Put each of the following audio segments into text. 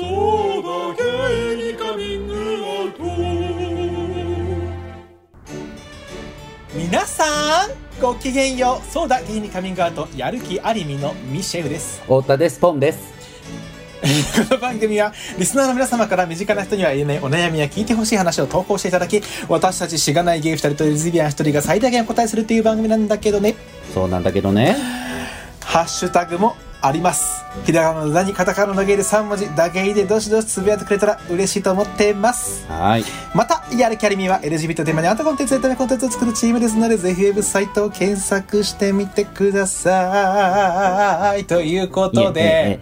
そうだゲイにカミングアウト皆さんごきげんようそうだゲイにカミングアウトやる気ありみのミシェウです。太田ですポンです。この番組はリスナーの皆様から身近な人には言えないお悩みや聞いてほしい話を投稿していただき私たちしがないゲイ2人とレズビアン1人が最大限お答えするという番組なんだけどね。そうなんだけどね。ハッシュタグもありますひらがなの「だ」にカタカナの「ゲイ」で3文字だけでどしどしつぶやいてくれたら嬉しいと思ってます。はい。またやるキャリミは LGBT テーマにあったコンテンツエンタメコンテンツを作るチームですのでぜひウェブサイトを検索してみてください。ということで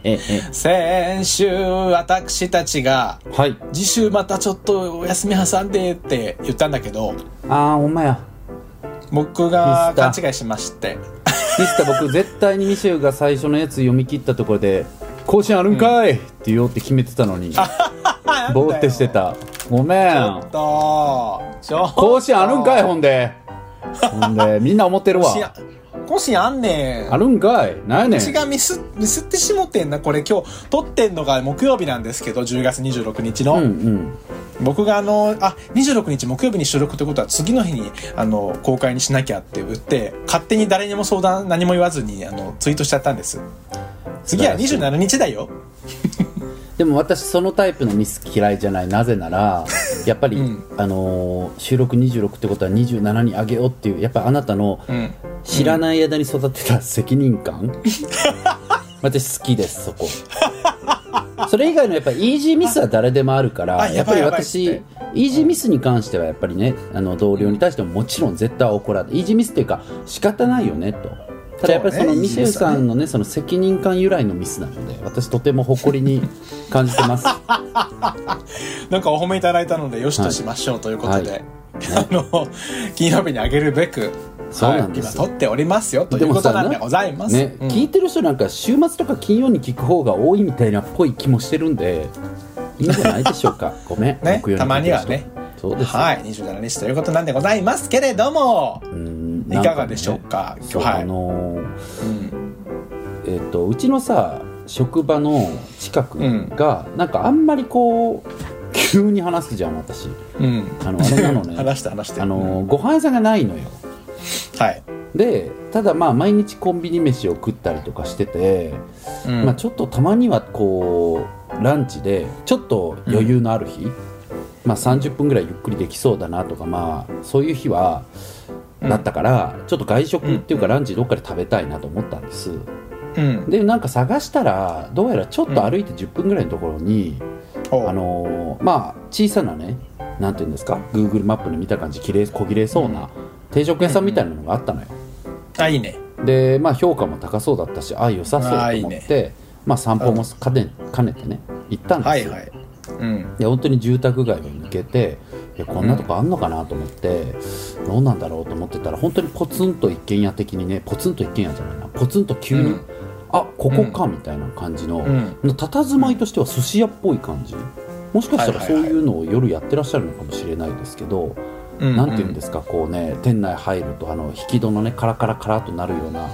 先週私たちがえはい。次週またちょっとお休み挟んでって言ったんだけどああほんまや。僕が勘違いしましてミスター僕絶対にミシェルが最初のやつ読み切ったところで「甲子園あるんかい!」って言おうって決めてたのにぼーってしてた。ごめん。っとちょっと甲子園あるんかいほんで。ほんでみんな思ってるわ 甲子園甲子園あんねん。あるんかい。なんやねん。私がミスミスってしもてんなこれ。今日撮ってんのが木曜日なんですけど10月26日の、うんうん。僕があのあ26日木曜日に収録ってことは次の日にあの公開にしなきゃって言って勝手に誰にも相談何も言わずにあのツイートしちゃったんです。次は27日だよでも私そのタイプのミス嫌いじゃない。なぜなら やっぱり、うん。あのー収録26ってことは27にあげようっていうやっぱあなたのうん。知らない間に育てた責任感、私好きですそこ。それ以外のやっぱイージーミスは誰でもあるからあやっぱり私てイージーミスに関してはやっぱりねあの同僚に対してももちろん絶対怒らないイージーミスっていうか仕方ないよねとただやっぱりそのミシェルさんのねその責任感由来のミスなので私とても誇りに感じてます。なんかお褒めいただいたのでよしとしましょうということで、はい。あの金曜日にあげるべくそうなんですよ。はい、今撮っておりますよということなんでございます。ね、うん。聞いてる人なんか週末とか金曜に聞く方が多いみたいなっぽい気もしてるんでいいんじゃないでしょうか。ごめん、ねたまにはねそうですよはい。27日ということなんでございますけれども、うん。いかがでしょうか？そう、はい。あのーうん。えっ、とうちのさ職場の近くが、なんかあんまりこう急に話すじゃん私。うん。あのあれなのね 話して話して。あのーご飯屋さんがないのよ。はい、でただまあ毎日コンビニ飯を食ったりとかしてて、うん。まあ、ちょっとたまにはこうランチでちょっと余裕のある日、まあ、30分ぐらいゆっくりできそうだなとかまあそういう日はうん。だったから、ちょっと外食っていうかランチどっかで食べたいなと思ったんです。うん。でなんか探したらどうやらちょっと歩いて10分ぐらいのところに、おあのーまあ小さなねなんていうんですか Google マップで見た感じきれい小綺麗そうな定食屋さんみたいなのがあったのよ、あいいね。でまあ評価も高そうだったしあ良さそうと思ってまあ散歩も兼ね兼ねてね行ったんですよ、はいはいうん。で本当に住宅街を抜けていやこんなとこあんのかなと思って、どうなんだろうと思ってたら本当にポツンと一軒家的にねポツンと一軒家じゃないな。ポツンと急に、うん。あここかみたいな感じの、うん。佇まいとしては寿司屋っぽい感じ。もしかしたらそうはいうのを夜やってらっしゃるのかもしれないですけど、うんなんていうんですかこうね店内入るとあの引き戸のねカラカラカラとなるような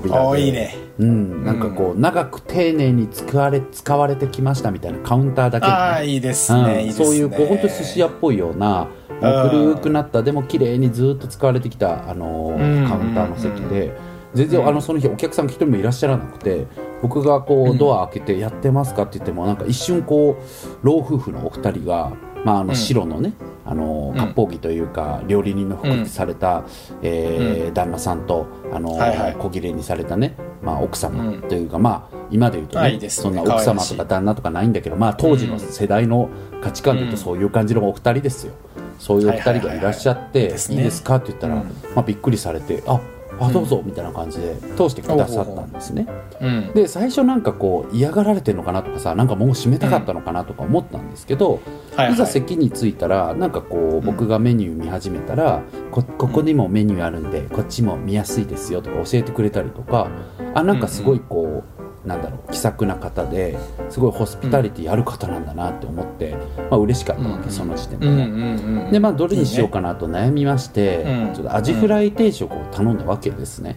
扉でおいいね。うん、なんかこう長く丁寧に使われ使われてきましたみたいなカウンターだけにね。ああいいですうん。ねいいですね。そういうこう本当に寿司屋っぽいような古くなったでも綺麗にずっと使われてきた、あのーうん。カウンターの席で。全然、うん。あのその日お客さん一人もいらっしゃらなくて僕がこううん。ドア開けて「やってますか?」って言ってもなんか一瞬こう老夫婦のお二人が、まあ、あのうん。白のね、あのうん。割烹着というか料理人の服にされた、え旦那さんと、あの小切れにされたね、まあ、奥様うん。というか、まあ今で言うとねそんな奥様とか旦那とかないんだけど、まあ、当時の世代の価値観で言うとそういう感じのお二人ですよ、そういうお二人がいらっしゃって、いいですかって言ったら、うん。まあ、びっくりされてああどうぞみたいな感じで通してくださったんですね、うん。で最初なんかこう嫌がられてるのかなとかさなんかもう閉めたかったのかなとか思ったんですけど、はいはい。いざ席に着いたらなんかこう僕がメニュー見始めたら、こここにもメニューあるんでこっちも見やすいですよとか教えてくれたりとかあなんかすごいこう、なんだろう気さくな方ですごいホスピタリティある方なんだなって思って、まあ嬉しかったわけ、うん。その時点でね。うんうんうんでまあどれにしようかなと悩みましてうんちょっとアジフライ定食を頼んだわけですね、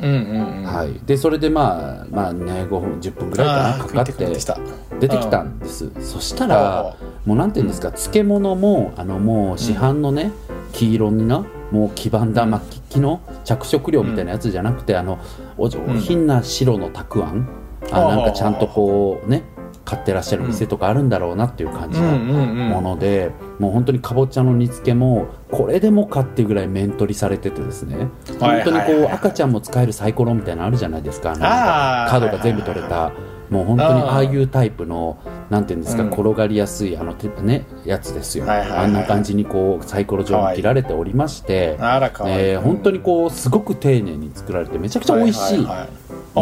うんうんうん。はい、でそれでまあまあね5分10分ぐらいかなかかって出てきたんです。そしたらうもうなんていうんですか漬物もあのもう市販のね黄色になもう黄ばんだ末期の着色料みたいなやつじゃなくてあのお上品な白のたくあんあうんなんかちゃんとこうね買ってらっしゃる店とかあるんだろうなっていう感じのものでもう本当にかぼちゃの煮付けもこれでもかっていうぐらい面取りされててですね。はい本当にこう赤ちゃんも使えるサイコロみたいなのあるじゃないですか。あのなんあーが全部取れた。もう本当にああいうタイプのなんていうんですかうん。転がりやすいあのてねやつですよ。はいはいはいあんな感じにこうサイコロ状に切られておりましていい。えー本当にこうすごく丁寧に作られてめちゃくちゃ美味しい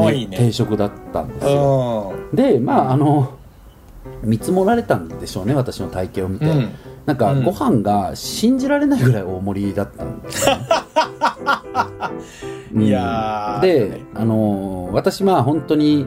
ねね。定食だったんですよ。うでまああの見積もられたんでしょうね私の体型を見て、んうん。なんかうん。ご飯が信じられないぐらい大盛りだったんですよね、う んいやー。であのー私まあ本当に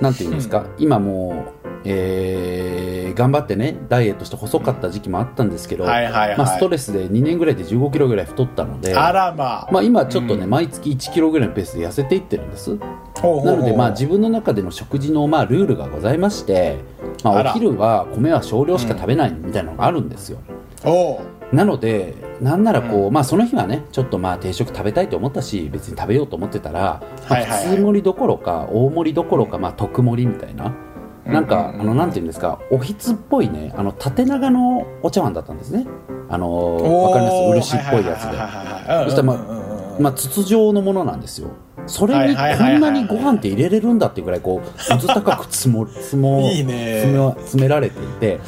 なんていうんですか、今もう、えー頑張ってねダイエットして細かった時期もあったんですけど、はいはいはい。まあ、ストレスで2年ぐらいで1 5キロぐらい太ったのであらまあ。まあ、今ちょっとね、うん。毎月1キロぐらいのペースで痩せていってるんです。ほうほうほう。なので、まあ、自分の中での食事の、まあ、ルールがございまして、まあ、お昼は米は少量しか食べないみたいなのがあるんですよ、おう。なのでなんならこう、うまあ、その日はねちょっとまあ定食食べたいと思ったし別に食べようと思ってたら、まあはいはい。はい普通盛りどころか大盛りどころか、まあ、特盛りみたいな。なんか、あのなんていうんですかおひつっぽいねあの縦長のお茶碗だったんですね。あのわかります？漆っぽいやつで。そしたらまあまあ、筒状のものなんですよ。それにこんなにご飯って入れれるんだっていうぐらいこううず高く積も 積もいいね。詰められていてう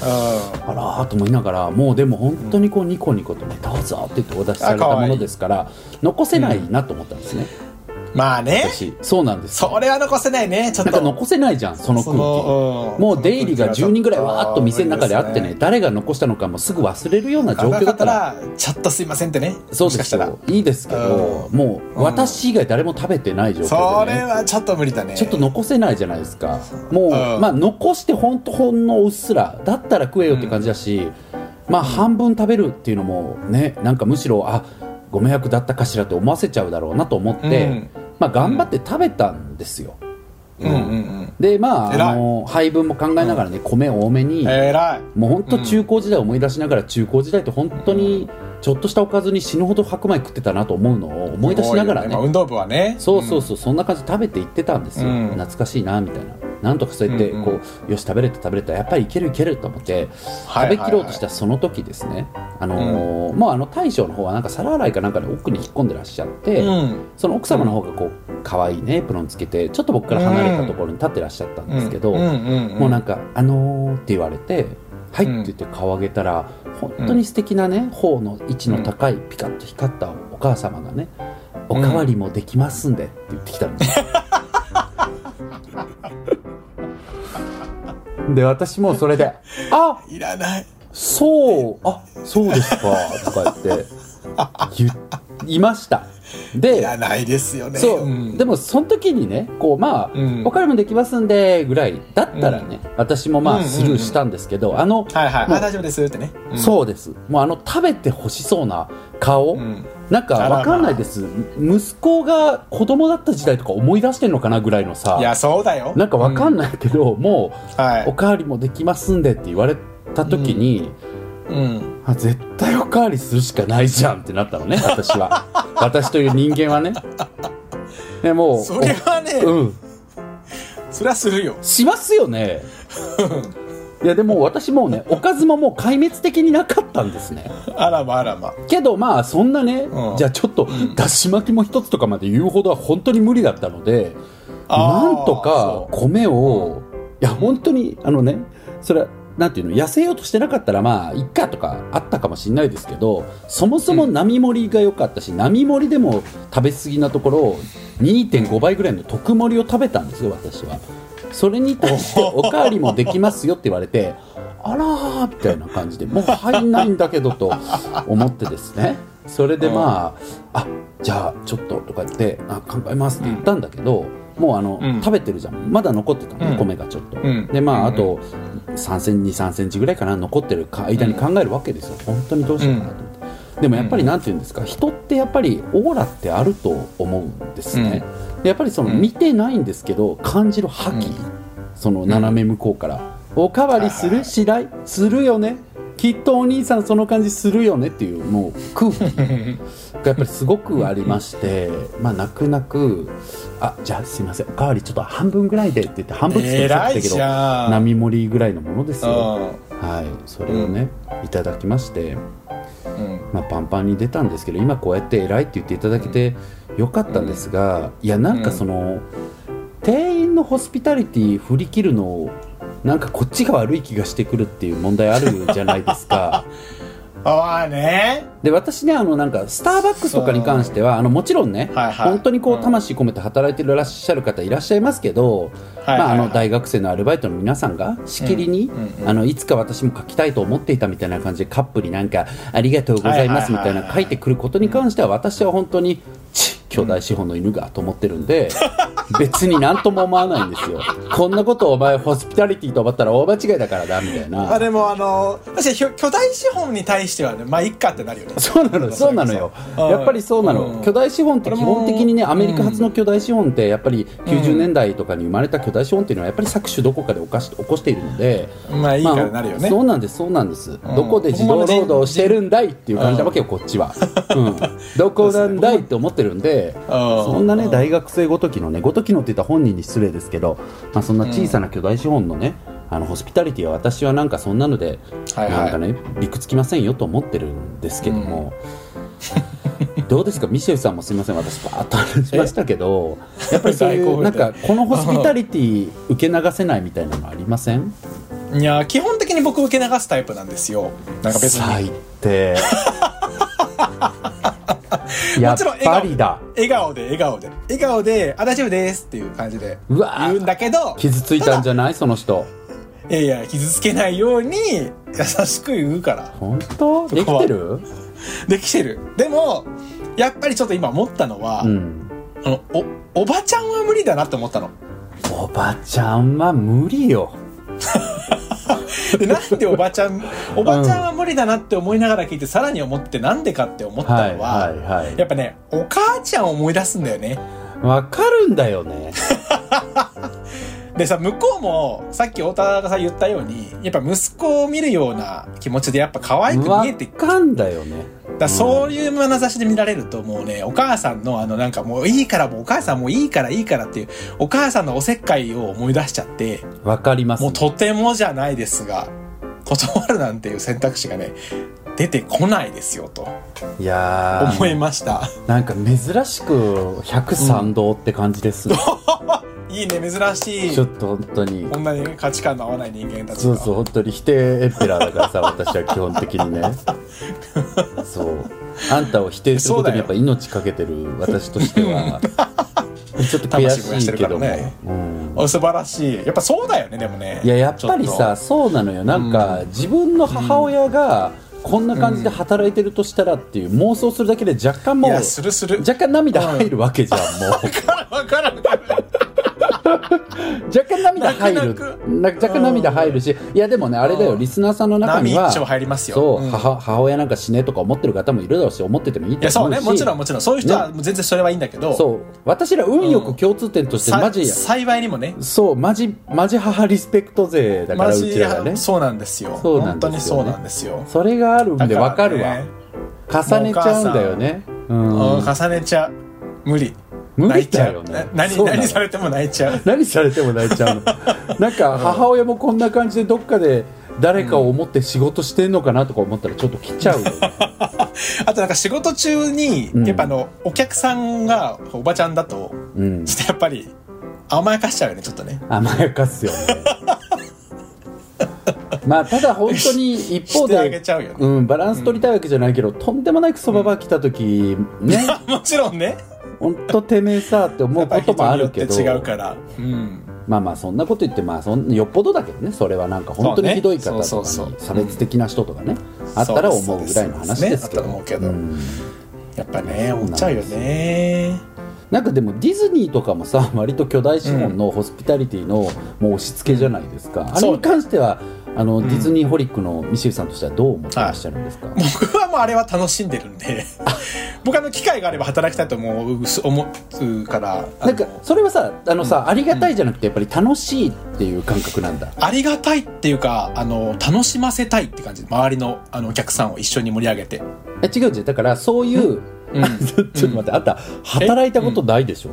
あらーと思いながらもうでも本当にこうニコニコとねどうぞって言ってお出しされたものですから残せないなと思ったんですね、んまあね。私。そうなんですそれは残せないねちょっと。なんか残せないじゃんその空気。のもう出入りが10人ぐらいわーっと店の中であってね誰が残したのかもすぐ忘れるような状況だったららちょっとすいませんってね。そうしかしたら。よいいですけどうん。もう私以外誰も食べてない状そ況で、ね、れはちょっと無理だね。ちょっと残せないじゃないですか。もう、うん。まあ残してほんとほんのうっすらだったら食えよって感じだし、まあ半分食べるっていうのもねなんかむしろあご迷惑だったかしらって思わせちゃうだろうなと思って、うんまあ頑張って食べたんですよ、うん。うんうんでまああの配分も考えながらね、米多めに、えらい。もう本当中高時代を思い出しながら中高時代って本当にちょっとしたおかずに死ぬほど白米食ってたなと思うのを思い出しながらね。まあ運動部はね。そうそうそう、そんな感じで食べていってたんですよ、うん。懐かしいなみたいななんとかそうやってうんうん。こう、よし食べれた食べれたやっぱりいけるいけると思ってはい食べきろうとしたその時ですね、あのーもうあの大将の方はなんか皿洗いかなんかで奥に引っ込んでらっしゃって、うん。その奥様の方がこう可愛いねエプロンつけてちょっと僕から離れたところに立ってらっしゃったんですけど、うん。うんうんもうなんか「あのー」って言われて「はい」って言って顔上げたら本当に素敵なね頬の位置の高いピカッと光ったお母様がね「おかわりもできますんで」って言ってきたんです で私もそれで「あいらない。そうあそうですか」とか言って言いました。でいらないですよね。そう、ん。でもその時にねこうまあ、うん。お金もできますんでぐらいだったらね、私もまうんうんうん。あスルーしたんですけど、あの、はい。はいもうあ大丈夫ですってね。うん。そうです。もうあの食べて欲しそうな顔、うん。なんかわかんないです。息子が子供だった時代とか思い出してんのかなぐらいのさ。いやそうだよ。なんかわかんいないけど、もはうおかわりもできますんでって言われた時に、いうん。あ絶対おかわりするしかないじゃんってなったのね私は。私という人間はね。でもうそれはねうん。それはするよ。しますよね。いやでも私もうねおかずももう壊滅的になかったんですね。あらまあらまけどまあそんなね、うん。じゃあちょっとん。だし巻きも一つとかまで言うほどは本当に無理だったのであーなんとか米をいや本当にあのねそれはなんていうの痩せようとしてなかったらまあいっかとかあったかもしれないですけどそもそも並盛りが良かったし、並盛りでも食べ過ぎなところ2.5倍ぐらいの特盛りを食べたんですよ私は。それに対しておかわりもできますよって言われてあらーみたいな感じでもう入んないんだけどと思ってですね。それでまあ、あじゃあちょっととか言ってあ考えますって言ったんだけど、もうあの、うん。食べてるじゃん。まだ残ってたのね、うん。米がちょっと、うん。でまああうん。と3センチ23センチぐらいかな残ってる間に考えるわけですよ。本当にどうしようかなと思って、でもやっぱりなんて言うんですか、人ってやっぱりオーラってあると思うんですね、でやっぱりそのうん。見てないんですけど感じる覇気、うん。その斜め向こうから、おかわりするしないするよねきっとお兄さんその感じするよねっていうもう空気が。やっぱりすごくありまして、まあ泣く泣く「あじゃあすいません。おかわりちょっと半分ぐらいで」って言って半分作っちゃったけど並盛りぐらいのものですよ、うはい。それをね、いただきまして、んうん。まあ、パンパンに出たんですけど今こうやって偉いって言っていただけてよかったんですが、いやなんかその、店員のホスピタリティ振り切るのなんかこっちが悪い気がしてくるっていう問題あるじゃないですか。ああね。で私ねあのなんかスターバックスとかに関してはあのもちろんね、はいはい。本当にこううん魂込めて働いてらっしゃる方いらっしゃいますけど、はいはい。はいまあ、あの大学生のアルバイトの皆さんがしきりに、うんあのいつか私も書きたいと思っていたみたいな感じでカップになんか「ありがとうございます」みたいな書いてくることに関しては私は本当に「チッ巨大資本の犬が」と思ってるんで 別に何とも思わないんですよ。こんなことをお前ホスピタリティと思ったら大間違いだからだみたいな。あでもあの確かに巨巨大資本に対してはねまあいっかってなるよね。そうなのそうなのよ。うんやっぱりそうなの、うん。巨大資本って基本的にねアメリカ発の巨大資本ってやっぱり90年代とかに生まれた巨大資本っていうのはやっぱり搾取どこかで起こし起こしているので、まあいいからなるよね、そうなんですそうなんです、ん。どこで児童労働してるんだいっていう感じなわけよこっちは、うん、どこなんだいって思ってるんでうん。そんなね大学生ごときのねごときのって言ったら本人に失礼ですけど、まあ、そんな小さな巨大資本のね、あのホスピタリティは私はなんかそんなので、はいはい。なんかねびくつきませんよと思ってるんですけども、どうですか？ミシェルさんもすみません。私バーッと話しましたけど やっぱりそういうなんかこのホスピタリティ受け流せないみたいなのありません？いや基本的に僕受け流すタイプなんですよ。なんか別に。最低 やっちろんぱりだ笑顔で笑顔で笑顔で「あ大丈夫です」っていう感じでうわ言うんだけど傷ついたんじゃない？その人。いやいや傷つけないように優しく言うから。本当？できてる？できてる。でもやっぱりちょっと今思ったのは、うん。あのおおばちゃんは無理だなって思ったの。おばちゃんは無理よでなんでおばちゃんおばちゃんは無理だなって思いながら聞いてさらに思ってなんでかって思ったのは、はいはいはい。やっぱねお母ちゃんを思い出すんだよね。わかるんだよね。でさ向こうもさっき太田がさ言ったようにやっぱ息子を見るような気持ちでやっぱ可愛くわ見えてかんだよねだそういう眼差しで見られるともうねお母さんのあのなんかもういいからもうお母さんもういいからいいからっていうお母さんのおせっかいを思い出しちゃってわかります。もうとてもじゃないですが断るなんていう選択肢がね出てこないですよと。いやー。思いました、なんか珍しく百三道って感じです、いいね珍しい。ちょっと本当に。こんなに価値観の合わない人間たちが。そうそう本当に否定エンペラーだからさ私は基本的にね。そう。あんたを否定することにやっぱ命かけてる私としては。ちょっと悔しいけども、ね。うん。お素晴らしい。やっぱそうだよねでもね。いややっぱりさそうなのよ。なんか、自分の母親がこんな感じで働いてるとしたらっていう妄想するだけで若干もう若干涙入るわけじゃん、もう。わかるわかる 若干涙入る。若干涙入るし。いやでもねあれだよ。うん。リスナーさんの中にはそう、うん。母母親なんか死ねとか思ってる方もいるだろうし思っててもいいいやそうと思うしねもちろんもちろん。そういう人は全然それはいいんだけど。そう。私ら運よく共通点としてさマジ、幸いにもね。そうマジマジ母リスペクト勢だからうちらがね。そうなんですよ。そうな本当にんですよね。そうなんですよ。それがあるんでわかるわ。重ねちゃうんだよね。うん。うん。重ねちゃ。う無理無理泣いちゃうだよね。な何何されても泣いちゃう。何されても泣いちゃうの。なんか母親もこんな感じでどっかで誰かを思って仕事してんのかなとか思ったらちょっと来ちゃうよね。あとなんか仕事中にうん。やっぱあのお客さんがおばちゃんだとうん。ちょっとやっぱり甘やかしちゃうよねちょっとね。甘やかすよね。まあただ本当に一方でバランス取りたいわけじゃないけど、とんでもないクソババア来た時、ね。もちろんね本当てめえさって思うこともあるけど。違うから。うん。まあまあそんなこと言ってまあそんよっぽどだけどね。それはなんか本当にひどい方とかに差別的な人とかね、あったら思うぐらいの話ですけど。けど。ん。やっぱね思っちゃうよね。なんかでもディズニーとかもさ割と巨大資本のホスピタリティのもう押し付けじゃないですか、あれに関してはあの、ディズニーホリックのミシェルさんとしてはどう思ってらっしゃるんですか、僕はもうあれは楽しんでるんで。僕あの機会があれば働きたいと思う思うから。なんかそれはさあのさ、ありがたいじゃなくてやっぱり楽しいっていう感覚なんだ。ありがたいっていうかあの楽しませたいって感じ。周りのあのお客さんを一緒に盛り上げて。え違う違う。だからそういう、うん。ちょっと待ってあんた働いたことないでしょ、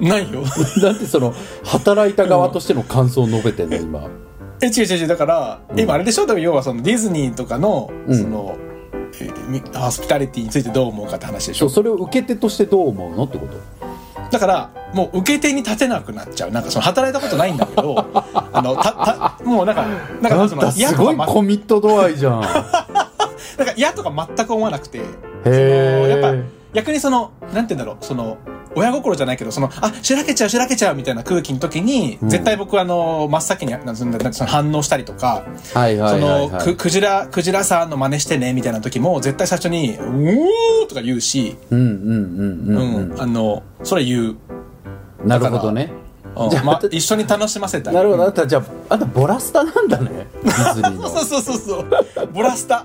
ないよ。だってその働いた側としての感想を述べてんの今？え違う違う違う。だから、うん。今あれでしょ？多分要はそのディズニーとかの、うん。そのえみホスピタリティについてどう思うかって話でしょ？そうそれを受け手としてどう思うのってこと？だからもう受け手に立てなくなっちゃう。なんかその働いたことないんだけど あのたたもうなんかなんかその嫌とか、ま、コミット度合いじゃん。へ なんか嫌とか全く思わなくて。えやっぱ逆にそのなんて言うんだろう？その親心じゃないけどそのあしらけちゃうしらけちゃうみたいな空気の時に、うん。絶対僕はあの真っ先になんその反応したりとか、はいはいはい、そのはい、くクジラクジラさんの真似してねみたいな時も絶対最初に「うー」とか言うし、うんうんうんううん。ん、うんあのそれ言う、なるほどね。うんじゃあま、一緒に楽しませたい。なるほど。あん。たじゃああんたボラスタなんだね。そうそうそうそう。ボラスタ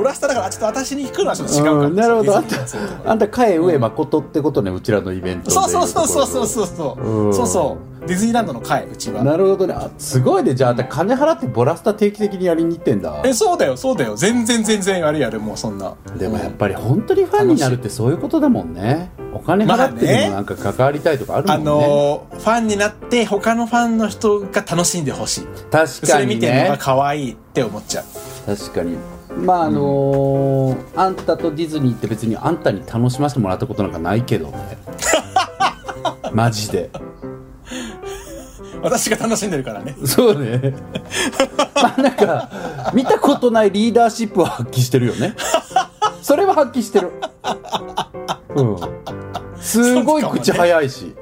ボラスタだからちょっと私に聞くのはちょっと違うかうんなるほど。あんたあんたカエ上誠ってことねうちらのイベントで。そうそうそうそうそうそうそううんそう。そうディズニーランドの会うちはなるほどね。あすごいね。じゃああんた金払ってボラスタ定期的にやりに行ってんだ。えそうだよそうだよ。全然全然やるやるもうそんな。でもやっぱり本当にファンになるってそういうことだもんね。お金払ってでもなんか関わりたいとかあるもあんね、のーファンになって他のファンの人が楽しんでほしい。確それかにね。見てるのが可愛いって思っちゃう。確かにまああのーあんたとディズニーって別にあんたに楽しませてもらったことなんかないけどね。マジで。私が楽しんでるからね。そうね。まあなんか見たことないリーダーシップを発揮してるよね。それは発揮してる。うん。すごい口早いし、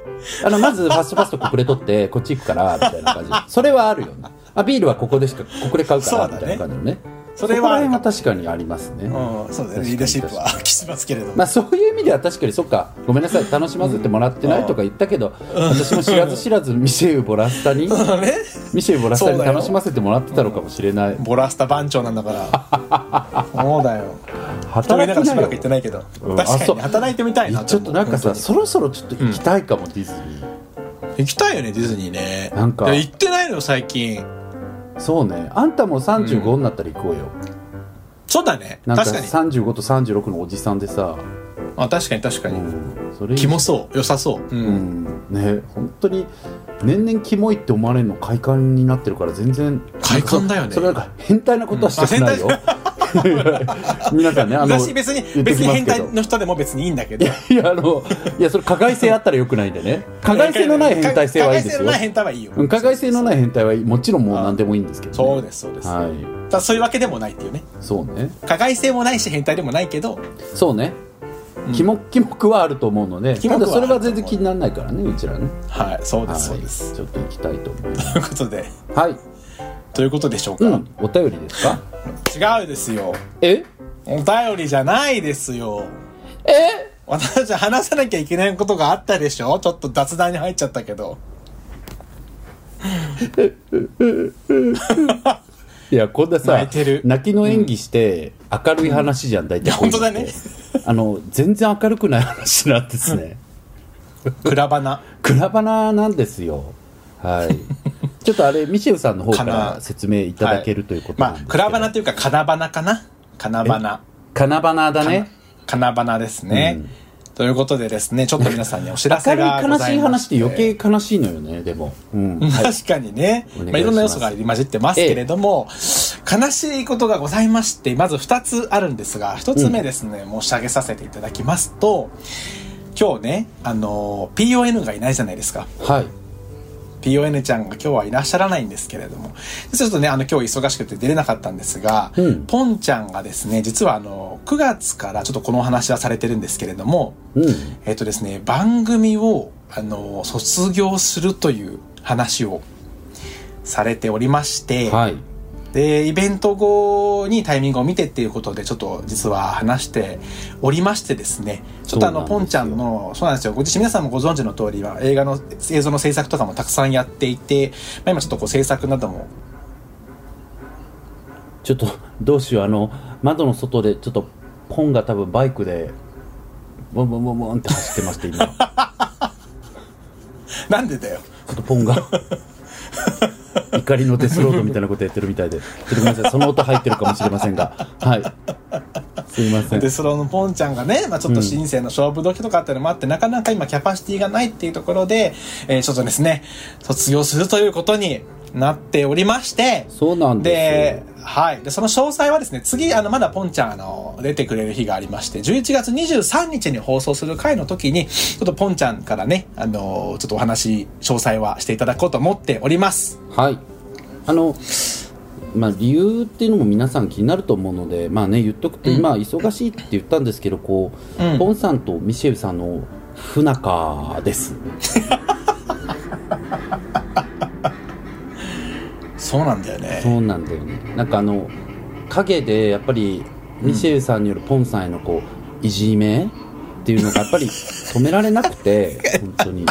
あのまずファストファストここで取ってこっち行くからみたいな感じ。それはあるよね。あビールはここでしかここで買うからみたいな感じのねそれはあるこら辺は確かにありますね、うんそうだ確かに。ねリーダーシップは発揮しますけれども、まあそういう意味では確かにそっか。ごめんなさい。楽しませてもらってないとか言ったけど、私も知らず知らずミシェウ・ ボラスタにそうね。ミシェウ・ボラスタに楽しませてもらってたのかもしれない。ボラスタ番長なんだから。そうだよ。人いながらしばらく行ってないけど、うん。確かに働いてみたいな。ちょっとなんかさ本そろそろちょっと行きたいかも、ディズニ当に行きたいよねディズニーね。なんか。行ってないのよ最近。ーそうね。あんたも35になったら行こうよ、そうだね。なんか確かに。35と36のおじさんでさ、あ確かに確かに、うん、それキモそう。良さそう、ううん。んね本当に年々キモいって思われるの快感になってるから全然。快感だよね。それなんか変態なことはしてないよ、皆さんねあの私別に別に変態の人でも別にいいんだけど。いやあのいやそれ加害性あったらよくないんでね。加害性のない変態性はいいですよ加害性のない変態はいいよ。うん加害性のない変態はもちろんもう何でもいいんですけど、ね、そうですそうです、はい。ただそういうわけでもないっていうね。そうね。加害性もないし変態でもないけど。そうね。うん。キモキモくはあると思うのでただそれは全然気にならないからねうちらね。はいそうではい。すそうです、ちょっと行きたいと思います。ということで。はいということでしょうか、うん。お便りですか？違うですよ。え？お便りじゃないですよ。え？私たち話さなきゃいけないことがあったでしょ？ちょっと雑談に入っちゃったけど。いやこんなさ泣いてる。泣きの演技して明るい話じゃん大体こういうのって。本当だね。あの全然明るくない話なんですね。クラバナクラバナなんですよはい。ちょっとあれミシェルさんの方かからな。説明いただけるということなんですけど、まあクラバナっていうかカナバナかな。カナバナカナバナだね。カナバナですね、うん。ということでですねちょっと皆さんにお知らせがご悲しいざいま話って余計悲しいのよねでも、うん。はい。確かにね、いしまあ、いろんな要素が入り混じってますけれども、悲しいことがございまして、まず2つあるんですが、1つ目ですね、申し上げさせていただきますと、今日ね、あの、PON がいないじゃないですか。はい PON ちゃんが今日はいらっしゃらないんですけれども、ちょっとね、あの、今日忙しくて出れなかったんですが、うん。ポンちゃんがですね、実はあの、9月からちょっとこのお話はされてるんですけれども、うん。えっ、とですね、番組を、あの、卒業するという話をされておりまして、はいで、イベント後にタイミングを見てっていうことで、ちょっと実は話しておりましてですね、ちょっとあの、ポンちゃんの、そうなんですよ、ご自身皆さんもご存知の通りは、映画の映像の制作とかもたくさんやっていて、まあ、今ちょっとこう制作なども、ちょっとどうしよう。あの窓の外でちょっとポンが多分バイクでボンボンボンボンって走ってまして今。ち ょなんでだよ。っとポンが 怒りのデスロードみたいなことやってるみたいで。ちょっとごめんなさい。その音入ってるかもしれませんが。はい。すいません。でスローのポンちゃんがね、まあ、ちょっと新生の勝負時とかっていうのもあって、なかなか今キャパシティがないっていうところで、えーちょっとですね卒業するということになっておりまして。そうなんですで、はい。で、その詳細はですね、次、あの、まだポンちゃん、あの、出てくれる日がありまして、11月23日に放送する回の時に、ちょっとポンちゃんからね、あの、ちょっとお話、詳細はしていただこうと思っております。はいあのまあ、理由っていうのも皆さん気になると思うので、まあね、言っとくと、今、忙しいって言ったんですけど、こう、うんポンさんとミシェルさんの不仲です。そうなんだよね。そうなんだよね。なんかあの、影でやっぱり、ミシェルさんによるポンさんへのこう、いじめっていうのがやっぱり 止められなくて、本当に。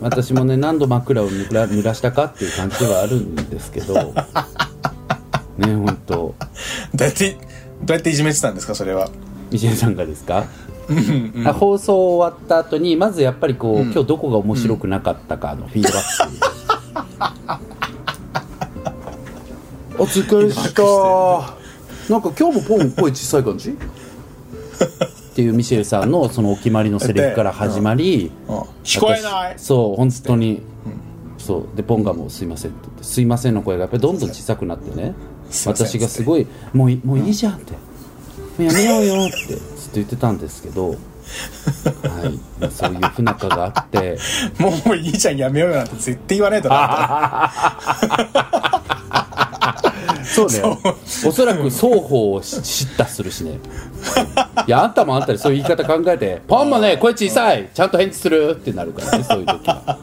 私もね、何度枕を濡ら濡らしたかっていう感じではあるんですけど、ね、本当どうやって、どうやっていじめてたんですか、それは？ミシェルさんがですか、あ放送終わった後にまずやっぱりこう、今日どこが面白くなかったかのフィードバック お疲れした。なんか今日もポン声小さい感じ？っていうミシェルさんのそのお決まりのセリフから始まり、うん。聞こえない。私そう本当に、そう。でポンがもう「すいません」って言って「すいません」の声がやっぱりどんどん小さくなってね私がすごい「もういもういいじゃん」って「もうやめようよ」ってずっと言ってたんですけど、はい、そういう不仲があって。もういいじゃん、やめようよなんて絶対言わないとな。そうね。おそらく双方をし叱咤するしね。い。やあんたもあんたでそういう言い方考えて「ポンもね声小さい。ちゃんと返事する」ってなるからねそういう時は。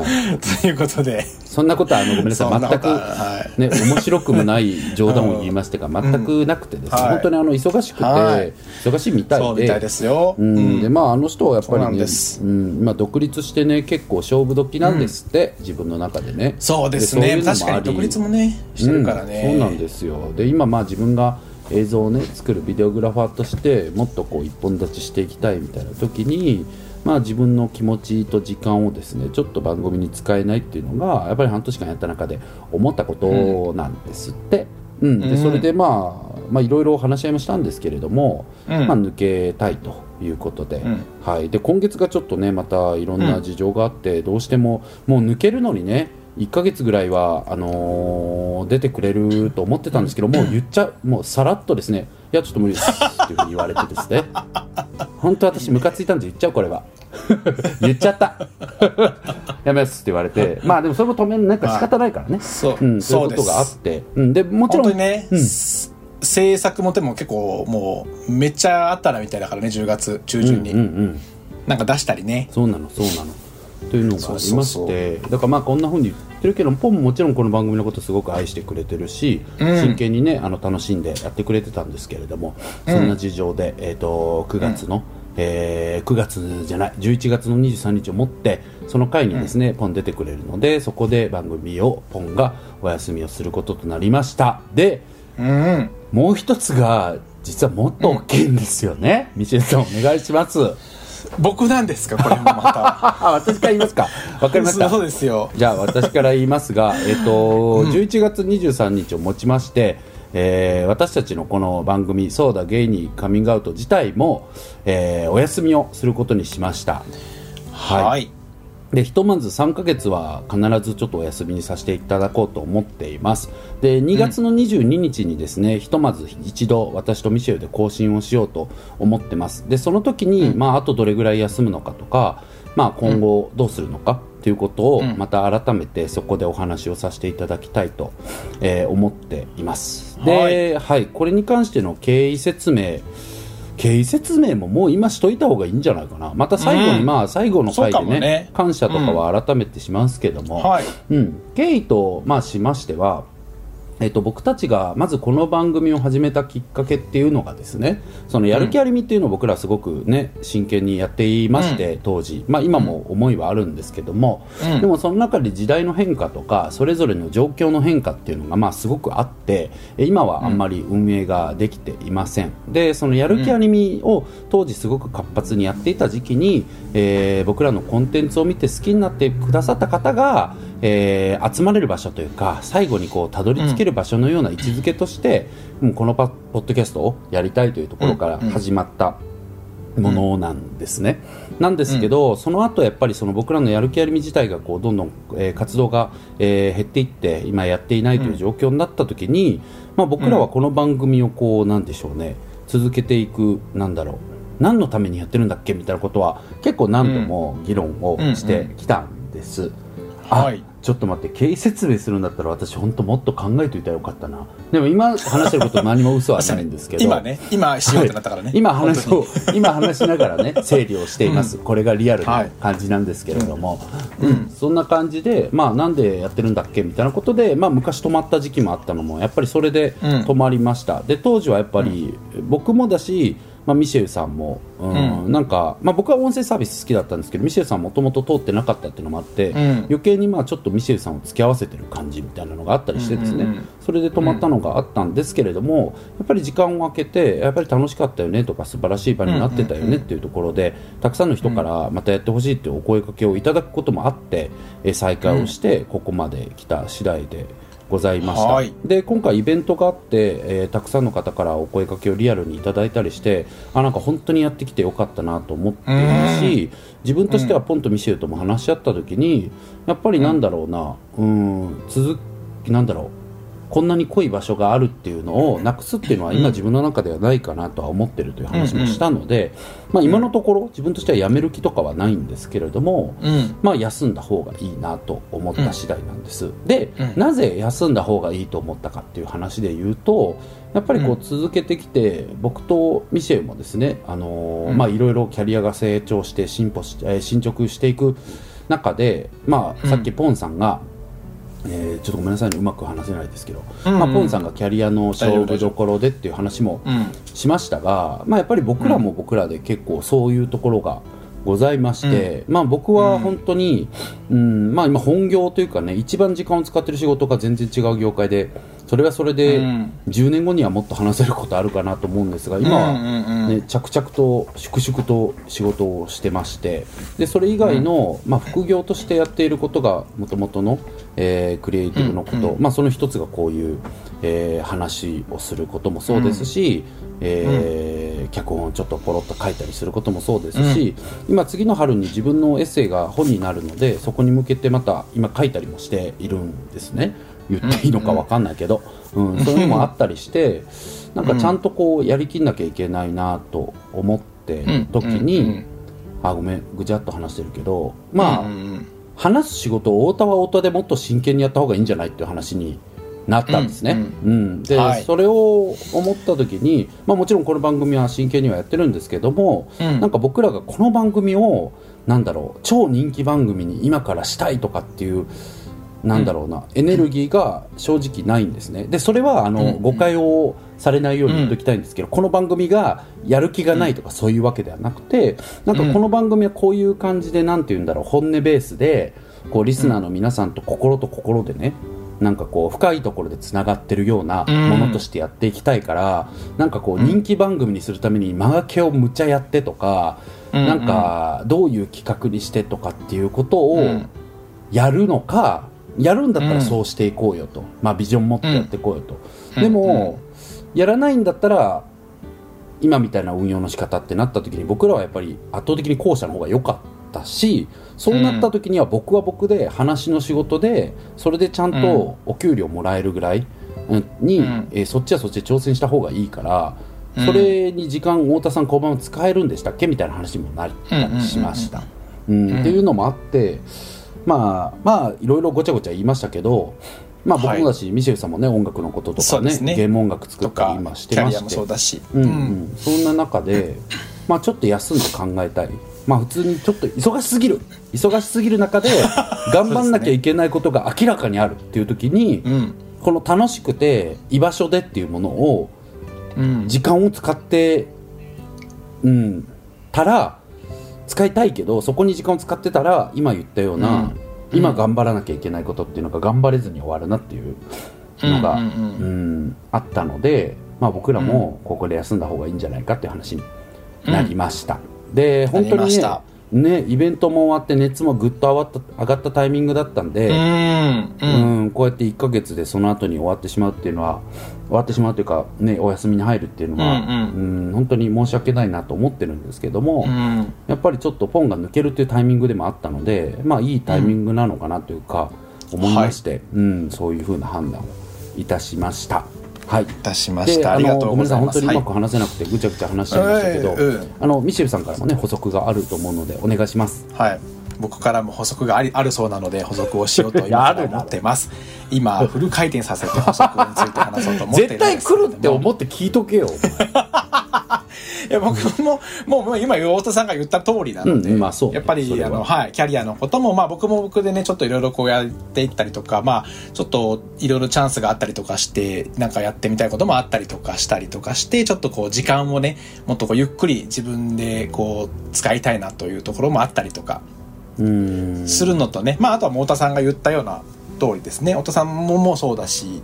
はい。ということで、そんなことはあのごめんなさい。全く、ははい。ね、面白くもない冗談を言いましてが全くなくてですね、はい。本当にあの忙しくて、はい。忙しいみたいで。そうみたいですよ。うん。でまあ、あの人はやっぱりねうん今独立してね結構勝負時なんですって、自分の中でね。そうですね。確かに独立もね、してるからね。うんそうなんですよ。で今まあ自分が映像をね作るビデオグラファーとしてもっとこう一本立ちしていきたいみたいな時にまあ自分の気持ちと時間をですねちょっと番組に使えないっていうのがやっぱり半年間やった中で思ったことなんですって、うん。でうん。それでまあまあいろいろ話し合いもしたんですけれども、うん。まあ抜けたいということで,、ん。はい、で今月がちょっとねまたいろんな事情があって、どうしてももう抜けるのにね1ヶ月ぐらいはあのー出てくれると思ってたんですけど、もう言っちゃうもうさらっとですねいやちょっと無理ですっていうふうに言われてですね。本当私ムカついたんで言っちゃうこれは 言っちゃった。やめますって言われて。まあでもそれも止めるなんか仕方ないからね、そううん、そういうことがあって。うん、でもちろんね、うん。す制作もでも結構もうめっちゃあったらみたいだからね10月中旬に、うんうんうん。なんか出したりね。そうなのそうなの。というのがありまして。だからまあこんな風に言ってるけどポンももちろんこの番組のことすごく愛してくれてるし、うん。真剣にねあの楽しんでやってくれてたんですけれども、そんな事情で、えー、と9月の、えー9月じゃない11月の23日をもってその回にですね、ポン出てくれるのでそこで番組をポンがお休みをすることとなりました。でうんもう一つが実はもっと大きいんですよね、ミシェルさんお願いします。僕なんですか？これもまた。あ 私から言いますか？わかりました。そうですよ。じゃあ私から言いますが、えっと11月23日をもちまして、えー私たちのこの番組「そうだゲイにカミングアウト」自体も、えーお休みをすることにしました。はい、でひとまず3ヶ月は必ずちょっとお休みにさせていただこうと思っています。で2月の22日にですね、ひとまず一度私とミシェルで更新をしようと思ってます。でその時に、まああとどれぐらい休むのかとか、まあ、今後どうするのかということをうん。また改めてそこでお話をさせていただきたいと、えー思っています。で、はい、これに関しての経緯説明経緯説明ももう今しといた方がいいんじゃないかな。また最後に、うん。まあ最後の回でねね。感謝とかは改めてしますけども、はい。うん、経緯と、まあ、しましては、えっと、僕たちがまずこの番組を始めたきっかけっていうのがですねそのやる気ありみっていうのを僕らすごくね真剣にやっていまして、当時、まあ、今も思いはあるんですけども、うん。でもその中で時代の変化とかそれぞれの状況の変化っていうのがまあすごくあってえ今はあんまり運営ができていません、でそのやる気ありみを当時すごく活発にやっていた時期に、えー僕らのコンテンツを見て好きになってくださった方が、えー集まれる場所というか最後にこうたどり着ける場所のような位置づけとして、うんこのパポッドキャストをやりたいというところからうんうん。始まったものなんですね。なんですけど、その後やっぱりその僕らのやる気ありみ自体がこうどんどん、えー活動が、えー減っていって今やっていないという状況になった時に、まあ、僕らはこの番組をこうなんでしょうね続けていくなんだろう何のためにやってるんだっけみたいなことは結構何度も議論をしてきたんです。あはいちょっと待って経緯説明するんだったら私本当もっと考えておいたらよかったな。でも今話してること何も嘘はないんですけど。今ね今しようってなったからね、今話本を 今話しながらね整理をしています、これがリアルなはい。感じなんですけれども、うん。うん。そんな感じで、まあ、なんでやってるんだっけみたいなことで、まあ、昔止まった時期もあったのもやっぱりそれでうん。止まりました、で当時はやっぱり僕もだし、まあ、ミシェルさんも、うん。うなんか、まあ、僕は音声サービス好きだったんですけどミシェルさんもともと通ってなかったっていうのもあって、うん。余計にまあちょっとミシェルさんを付き合わせてる感じみたいなのがあったりしてですね、うんうんうん。それで止まったのがあったんですけれども、やっぱり時間を空けてやっぱり楽しかったよねとか素晴らしい場になってたよねっていうところで、たくさんの人からまたやってほしいっていうお声かけをいただくこともあって、えー再開をしてここまで来た次第でございました、はい。で今回イベントがあって、えーたくさんの方からお声かけをリアルにいただいたりしてあなんか本当にやってきてよかったなと思っているし自分としてはポンとミシェルとも話し合った時にやっぱりなんだろうなうん続きなんだろうこんなに濃い場所があるっていうのをなくすっていうのは今自分の中ではないかなとは思ってるという話もしたので、まあ、今のところ自分としてはやめる気とかはないんですけれども、うんまあ、休んだ方がいいなと思った次第なんです、で、うん。なぜ休んだ方がいいと思ったかっていう話で言うとやっぱりこうう続けてきて、僕とミシェルもですね、あのまあ、いろいろキャリアが成長して進歩し、えー進捗していく中で、まあ、さっきポンさんが、えーちょっとごめんなさいね。うまく話せないですけど、うんまあ、ポンさんがキャリアの勝負どころでっていう話もうん。しましたが、まあ、やっぱり僕らも僕らで結構そういうところがございまして、まあ、僕は本当に、うん。まあ、今本業というかね一番時間を使ってる仕事が全然違う業界でそれはそれでうん。10年後にはもっと話せることあるかなと思うんですが今は、うんうん。うんね、着々と粛々と仕事をしてましてでそれ以外の、まあ、副業としてやっていることがもともとの、えークリエイティブのこと、うんまあ、その一つがこういう、えー話をすることもそうですし、えー脚本をちょっとポロッと書いたりすることもそうですし、今次の春に自分のエッセイが本になるのでそこに向けてまた今書いたりもしているんですね言っていいのか分かんないけど、うんそういうのもあったりしてなんかちゃんとこうやりきんなきゃいけないなと思ってる時に、うん。うん。あごめんぐちゃっと話してるけどまあ、うんうん話す仕事を太田は太田でもっと真剣にやった方がいいんじゃないっていう話になったんですね。ううん。で、はい。それを思った時に、まあ、もちろんこの番組は真剣にはやってるんですけども、うん。なんか僕らがこの番組をなんだろう超人気番組に今からしたいとかっていうなんだろうな、エネルギーが正直ないんですね。でそれはあの、うん。誤解をされないように言っておきたいんですけど、この番組がやる気がないとかそういうわけではなくてなんかこの番組はこういう感じでなんて言うんだろう本音ベースでこうリスナーの皆さんと心と心でねなんかこう深いところでつながってるようなものとしてやっていきたいから、なんかこう人気番組にするために間がけをむちゃやってとか、うん。なんかどういう企画にしてとかっていうことをうん。やるのか、やるんだったらそうしていこうよと、まあビジョン持ってやっていこうよと、うん。でも、やらないんだったら今みたいな運用の仕方ってなった時に僕らはやっぱり圧倒的に後者の方が良かったしそうなった時には僕は僕で話の仕事でそれでちゃんとお給料もらえるぐらいうんに、うん。えーそっちはそっちで挑戦した方がいいから、うん。それに時間太田さんこのまま使えるんでしたっけ？みたいな話にもなったりしました。うん。うん。っていうのもあってまあまあいろいろごちゃごちゃ言いましたけど、まあ、僕もだし、ミシェルさんもね音楽のこととかねね。ゲーム音楽作とったりか今して。キャリアもましてそうだし。うんうん。そんな中で、まあ、ちょっと休んで考えたい、まあ、普通にちょっと忙しすぎる。忙しすぎる中で 頑張んなきゃいけないことが明らかにあるっていう時に、うん。この楽しくて居場所でっていうものをうん。時間を使ってうんたら使いたいけどそこに時間を使ってたら今言ったような、うん。今頑張らなきゃいけないことっていうのが頑張れずに終わるなっていうのが、うんうんうん。あったので、まあ、僕らもここで休んだ方がいいんじゃないかっていう話になりました、で本当にねなりましたねイベントも終わって熱もぐっと上がった上がったタイミングだったんで、うんこうやって1ヶ月でその後に終わってしまうっていうのは終わってしまうというか、ね、お休みに入るっていうのは、うんうん。本当に申し訳ないなと思ってるんですけども、うん。やっぱりちょっとポンが抜けるっていうタイミングでもあったので、まあ、いいタイミングなのかなというか、思いまして、うん、そういうふうな判断をいたしました。はい、いたしました。でありがとうのごめんなさい。ござい。ます本当にうまく話せなくてぐちゃぐちゃ話しちゃいましたけど、あのミシェルさんからもね補足があると思うのでお願いします。はい、はい僕からも補足がありあるそうなので補足をしようと今 思ってます。今フル回転させて補足について話そうと思ってるん絶です対来るって思って聞いとけよ。いや僕ももう今太田さんが言った通りなので、うんまあやっぱりあの、はい、キャリアのことも、まあ、僕も僕でねちょっといろいろこうやっていったりとか、まあ、ちょっといろいろチャンスがあったりとかしてなんかやってみたいこともあったりとかしたりとかしてちょっとこう時間をねもっとこうゆっくり自分でこう使いたいなというところもあったりとか。うんするのとね、まあ、あとはもう太田さんが言ったような通りですね。太田さんももうそうだし、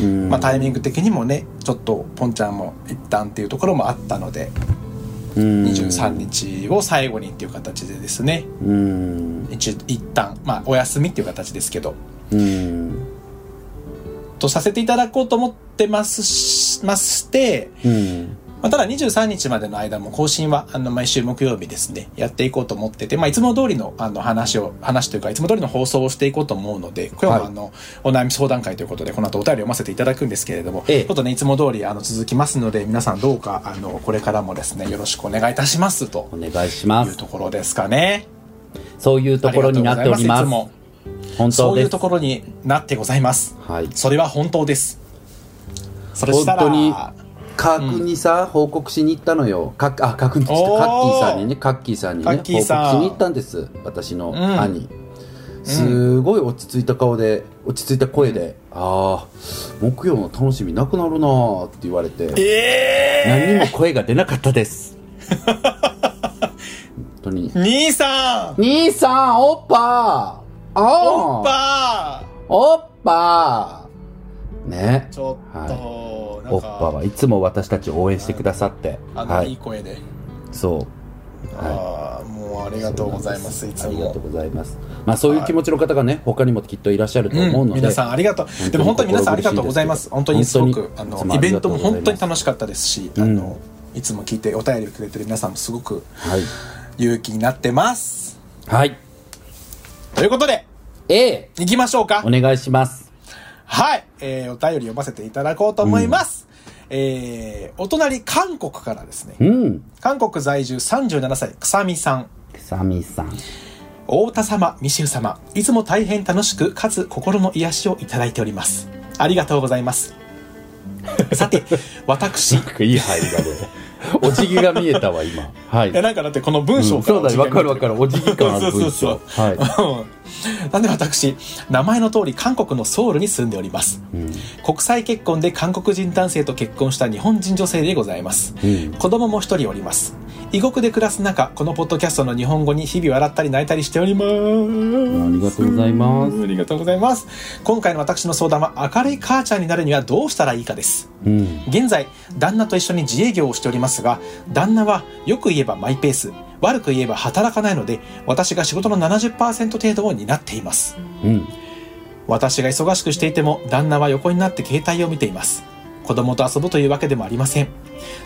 うん。まあ、タイミング的にもねちょっとポンちゃんも一旦っていうところもあったので。うん。23日を最後にっていう形でですね。うん。一一旦まあお休みっていう形ですけど。うん。とさせていただこうと思ってますしまして、うんまあ、ただ23日までの間も更新はあの毎週木曜日ですねやっていこうと思ってて、まあ、いつも通りのあの話を話というかいつも通りの放送をしていこうと思うので今日あの、お悩み相談会ということでこの後お便り読ませていただくんですけれども、ええ。ちょっとねいつも通りあの続きますので皆さんどうかあのこれからもですねよろしくお願いいたしますと。お願いします。いうところですかね。そういうところになっております。いつも本当そういうところになってございます。はい。それは本当です。それしたら、本当にカー君にさ、報告しに行ったのよ。かあカー君ってカッキーさんにね。カッキーさんにね。報告しに行ったんです。私のん。兄、すごい落ち着いた顔で落ち着いた声で「ああ木曜の楽しみなくなるな」って言われて。え何にも声が出なかったです。本当に。ー、兄さん。兄さんおっぱあおっあぱおっぱね。ちょっと、なんかおっぱはいつも私たちを応援してくださってあの、、はいいい声で。そうああ、もうありがとうございます、いつもありがとう。ございます。まあそういう気持ちの方がね、他にもきっといらっしゃると思うので、皆さんありがとう。でも本当に皆さんありがとうございます。本当にすごく、あの、イベントも本当に楽しかったですし、あの、いつも聞いてお便りをくれてる皆さんもすごくはい。勇気になってます。はい。ということで、A、行きましょうかお。願いします。はい、えー、お便り読ませていただこうと思います。えー、お隣、韓国からですね。うん。韓国在住37歳、くさみさん。さみさん。太田様、ミシウ様、いつも大変楽しく、かつ心の癒しをいただいております。ありがとうございます。さて、私、いいい入りがね。お辞儀が見えたわ、今。はい。やなんかだってこの文章うんからそうだね、わかるわかる。お辞儀感ある文そう章。はい。う んなんで私、名前の通り韓国のソウルに住んでおります。うん。国際結婚で韓国人男性と結婚した日本人女性でございます。うん。子供も一人おります。異国で暮らす中、このポッドキャストの日本語に日々笑ったり泣いたりしております。ありがとうございます。ありがとうございます。今回の私の相談は明るい母ちゃんになるにはどうしたらいいかです。うん。現在、旦那と一緒に自営業をしておりますが、旦那はよく言えばマイペース、悪く言えば働かないので、私が仕事の70%程度を担っています。うん。私が忙しくしていても、旦那は横になって携帯を見ています。子供と遊ぶというわけでもありません。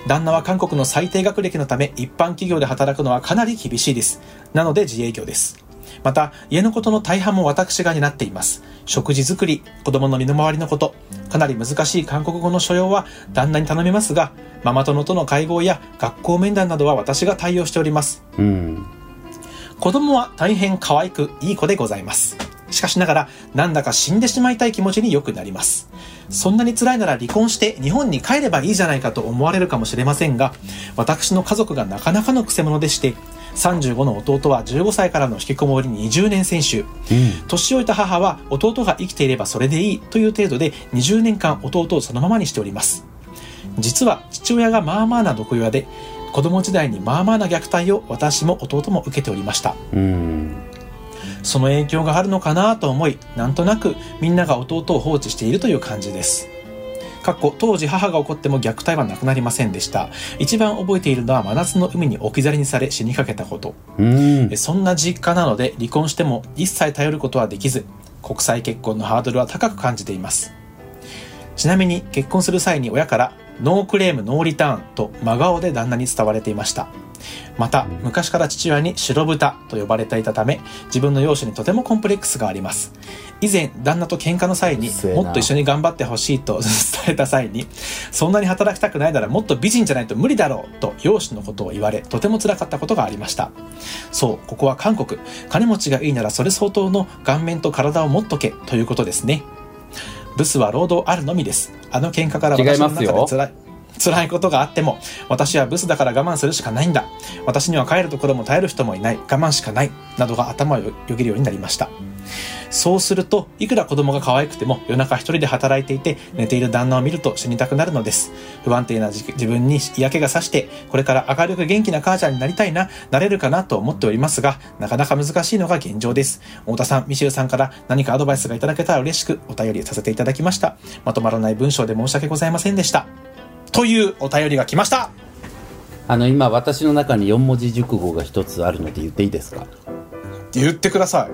旦那は韓国の最低学歴のため、一般企業で働くのはかなり厳しいです。なので自営業です。また、家のことの大半も私が担っています。食事作り、子供の身の回りのこと、かなり難しい韓国語の所要は旦那に頼みますが、ママ友との会合や学校面談などは私が対応しております。うん。子供は大変可愛くいい子でございます。しかしながら、なんだか死んでしまいたい気持ちによくなります。そんなに辛いなら離婚して日本に帰ればいいじゃないかと思われるかもしれませんが、私の家族がなかなかの癖者でして、35の弟は15歳からの引きこもり20年選手。年老いた母は弟が生きていればそれでいいという程度で20年間弟をそのままにしております。実は父親がまあまあな毒親で、子供時代にまあまあな虐待を私も弟も受けておりました。うんその影響があるのかなと思い、なんとなくみんなが弟を放置しているという感じです。かっこ当時母が怒っても虐待はなくなりませんでした。一番覚えているのは真夏の海に置き去りにされ死にかけたこと。うんえそんな実家なので離婚しても一切頼ることはできず、国際結婚のハードルは高く感じています。ちなみに結婚する際に親からノークレームノーリターンと真顔で旦那に伝われていました。また、昔から父親に白豚と呼ばれていたため、自分の容姿にとてもコンプレックスがあります。以前、旦那と喧嘩の際にもっと一緒に頑張ってほしいと伝えた際に、そんなに働きたくないならもっと美人じゃないと無理だろうと容姿のことを言われ、とても辛かったことがありました。そう、ここは韓国。金持ちがいいならそれ相当の顔面と体を持っとけということですね。ブスは労働あるのみです。あの喧嘩から私の中で辛い。辛いことがあっても、私はブスだから我慢するしかないんだ。私には帰るところも耐える人もいない。我慢しかない。などが頭をよぎるようになりました。そうすると、いくら子供が可愛くても夜中一人で働いていて寝ている旦那を見ると死にたくなるのです。不安定な自分に嫌気がさして、これから明るく元気な母ちゃんになりたいな、なれるかなと思っておりますが、なかなか難しいのが現状です。太田さん、ミシェルさんから何かアドバイスがいただけたら嬉しくお便りさせていただきました。まとまらない文章で申し訳ございませんでした。というお便りが来ました。あの今私の中に4文字熟語が一つあるので言っていいですか？言ってください。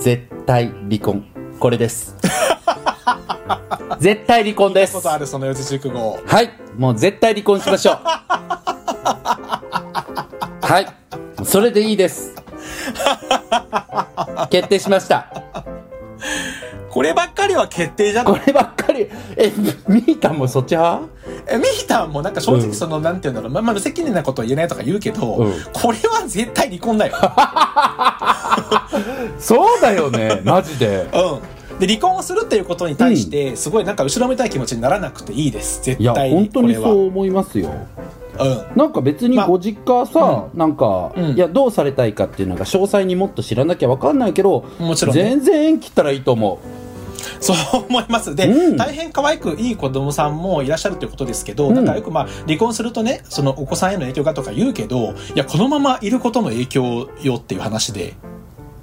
絶対離婚。これです。絶対離婚です。ことあるその四字熟語。はい。もう絶対離婚しましょう。はい。それでいいです。決定しましたこればっかりは決定じゃんこ。ればっかり？えみーたんもそっち派？えミヒタンもなんか正直その、なんて言うんだろう、まあ、まあ、無責任なことは言えないとか言うけど、うんこれは絶対離婚だよ。そうだよね マジでうん。で、離婚をするっていうことに対して、すごいなんか後ろめたい気持ちにならなくていいです。絶いや対本当にこそう思いますよれは。なんか別にまあご実家はさ、なんか、うんいやどうされたいかっていうのが詳細にもっと知らなきゃ分かんないけどもちろんね全然縁切ったらいいと思うん。そう思います。で、うん大変可愛くいい子供さんもいらっしゃるということですけど、うんなんかよくまあ、離婚するとね、そのお子さんへの影響がとか言うけど、いや、このままいることの影響よっていう話で。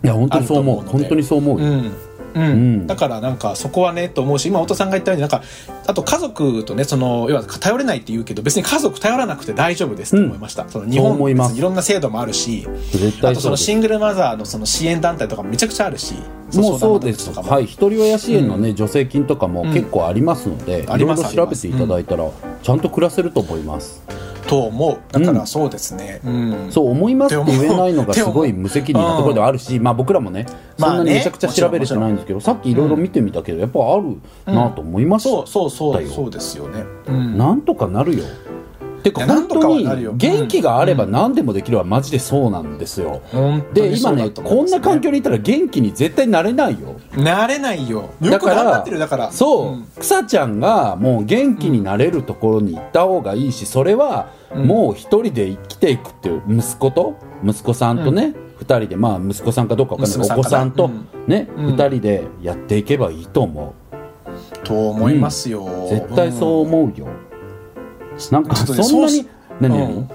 ういや本当にそう思う本当にそう思うよ、うん。うん、んだからなんかそこはねと思うし今太田さんが言ったようになんかあと家族とねその要は頼れないって言うけど別に家族頼らなくて大丈夫ですって思いました、その日本思います。別にいろんな制度もあるし絶あとそのシングルマザーのその支援団体とかもめちゃくちゃあるしもうそうです。はい一人親支援のね、助成金とかも結構ありますので、ありますいろいろ調べていただいたら、ちゃんと暮らせると思います、と思う。だからそうですね。うん、そう思いますって言えないのがすごい無責任なところではあるし、まあ僕らもねそんなにめちゃくちゃ調べれてないんですけど、さっきいろいろ見てみたけど、やっぱあるなと思いました、そうそうそうそうですよね、うん、なんとかなるよてかいやなんとか本当に元気があれば何でもできるはマジでそうなんですよ、で今ねこんな環境にいたら元気に絶対なれないよ。なれないよ。だよくから頑張ってるだから。そう、ん。草ちゃんがもう元気になれるところに行った方がいいしそれはうん。もう一人で生きていくっていう息子と息子さんとね、二人でまあ息子さんかどうかわかんないお子さんとうん。ね、うん。二人でやっていけばいいと思と思いますよ、う絶対そう思うよ、なんかそんなにそうし何々、うん。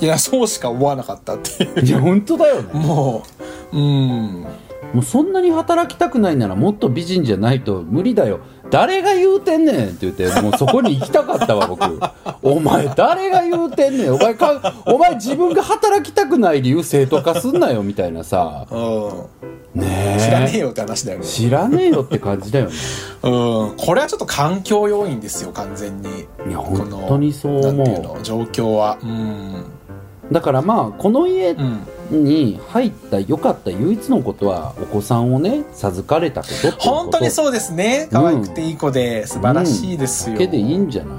いやそうしか思わなかったっていう。いや本当だよね。もううんもうそんなに働きたくないならもっと美人じゃないと無理だよ。誰が言うてんねんって言ってもうそこに行きたかったわ僕。お前誰が言うてんねん。お前かお前自分が働きたくない理由正当化すんなよみたいなさ。うん。ねえ。知らねえよって話だよね。知らねえよって感じだよね。うん。これはちょっと環境要因ですよ完全に。いや本当にそう思の？状況は。うん。うだからまあこの家うん。に入った良かった唯一のことはお子さんをね授かれたこと本当にそうですね。可愛くていい子で素晴らしいですよ、だけでいいんじゃない？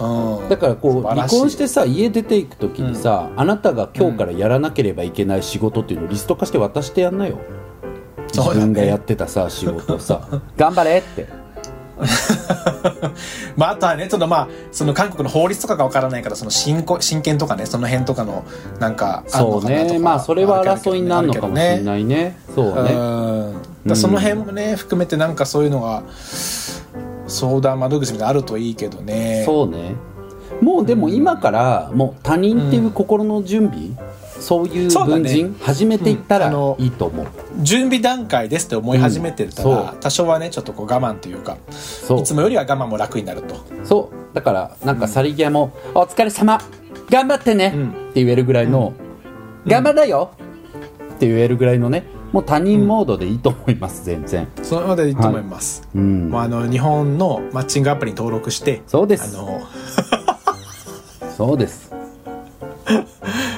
うん。だからこう離婚してさ家出ていく時にさ、あなたが今日からやらなければいけない仕事っていうのをリスト化して渡してやんなよ、自分がやってたさ仕事をさ。頑張れって まあ、あとはね、そのまあ、その韓国の法律とかがわからないから、その親こ親権とかね、その辺とかの、なんか、あんそうのかなとかねまあそれは争いになるのかもしれい。ないねそうねうん。その辺もね、含めてなんかそういうのが、相談窓口みたいなのあるといいけどね。そうねもうでも今からもう他人っていう心の準備、そういうそうだね文人始めていったらいいと思う、準備段階ですって思い始めてたら、う。ん多少はね、ちょっとこう我慢というか、いつもよりは我慢も楽になると。そう。だからなんか去り際も「お疲れ様頑張ってね」うん。って言えるぐらいの「頑張だよ!」って言えるぐらいのねもう他人モードでいいと思います全然。そのまでいいと思います。うん。もうあの、日本のマッチングアプリに登録して、そうです。あの、そうです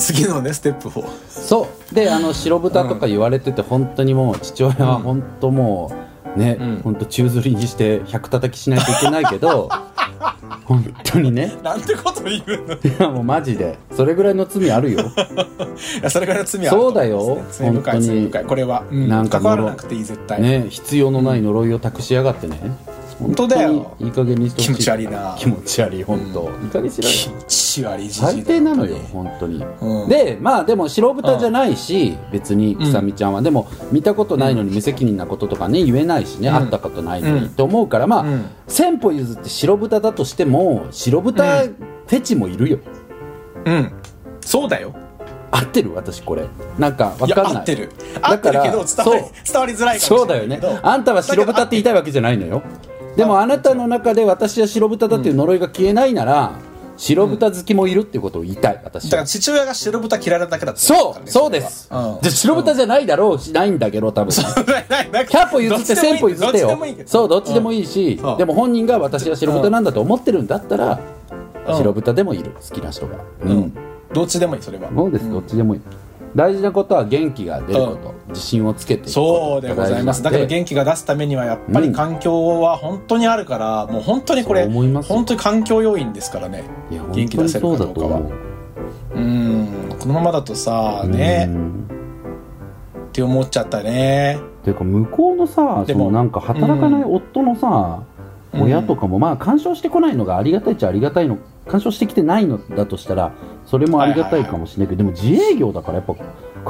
次のね、ステップを。そう。であの白豚とか言われてて本当にもう父親は本当もうね、うん。本当宙吊りにして100叩きしないといけないけど 本当にね。なんてこと言うの。いいやもうマジで。それぐらいの罪あるよ。や、それぐらいの罪はあるそうだよ。本当に。これは。うん。なんか関わらなくていい、絶対。ね必要のない呪いを託しやがってね本当だよ。いい加減にしてほしい。気持ち悪いな。気持ち悪い本当、いい加減にしろよ。気持ち悪い最低なのよ本本当に、うん。でまあでも白豚じゃないし、別にくさみちゃんは、でも見たことないのに無責任なこととかね言えないしね、うん。会ったことないのに、うんって思うからまあ、うん。千歩譲って白豚だとしても白豚フェチもいるよ、うん。そうだよ。合ってる？私これ。なんかわいや、かんない。合ってる。だから合ってるけど、伝わり伝わりづらいかもしれそうだよね。あんたは白豚って言いたいわけじゃないのよでもあなたの中で私は白豚だっていう呪いが消えないなら、白豚好きもいるっていうことを言いたい私は。だから父親が白豚嫌いなだけだった。そうそうです、うん。じゃあ白豚じゃないだろうしないんだけど多分。100歩譲って1000歩譲ってよ。そうどっちでもいいし、うん。でも本人が私は白豚なんだと思ってるんだったら、うん。白豚でもいる好きな人が。うん。どっちでもいいそれは。そうです、どっちでもいい大事なことは元気が出ること、自信をつけていくことそうでございます。だから気元気が出すためにはやっぱり環境は本当にあるから、もう本当にこれ本当に環境要因ですからね。元気出せるかどうかは。本うん。このままだとさね。うん。って思っちゃったね。ていうか向こうのさでもなんか働かない夫のさ、うん親とかもまあ干渉してこないのがありがたいっちゃありがたいの。干渉してきてないのだとしたらそれもありがたいかもしれないけど、でも自営業だからやっぱ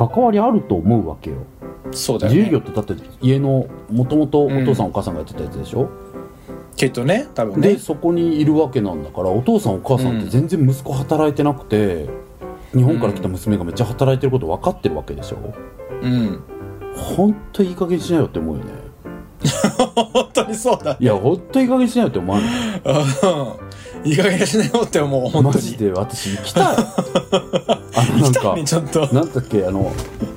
関わりあると思うわけよ。そうだよ自営業ねってだって家のもともとお父さん、お母さんがやってたやつでしょ、きっとね多分ね。でそこにいるわけなんだからお父さんお母さんって全然息子働いてなくて、日本から来た娘がめっちゃ働いてること分かってるわけでしょ？うん。本当いい加減しなよって思うよね本当にそうだ。いや本当いい加減しなよって思わない？うん。いい加減にしなよって思う本当に。マジで私行きたいあのなんかねちょっと。なんだっけあの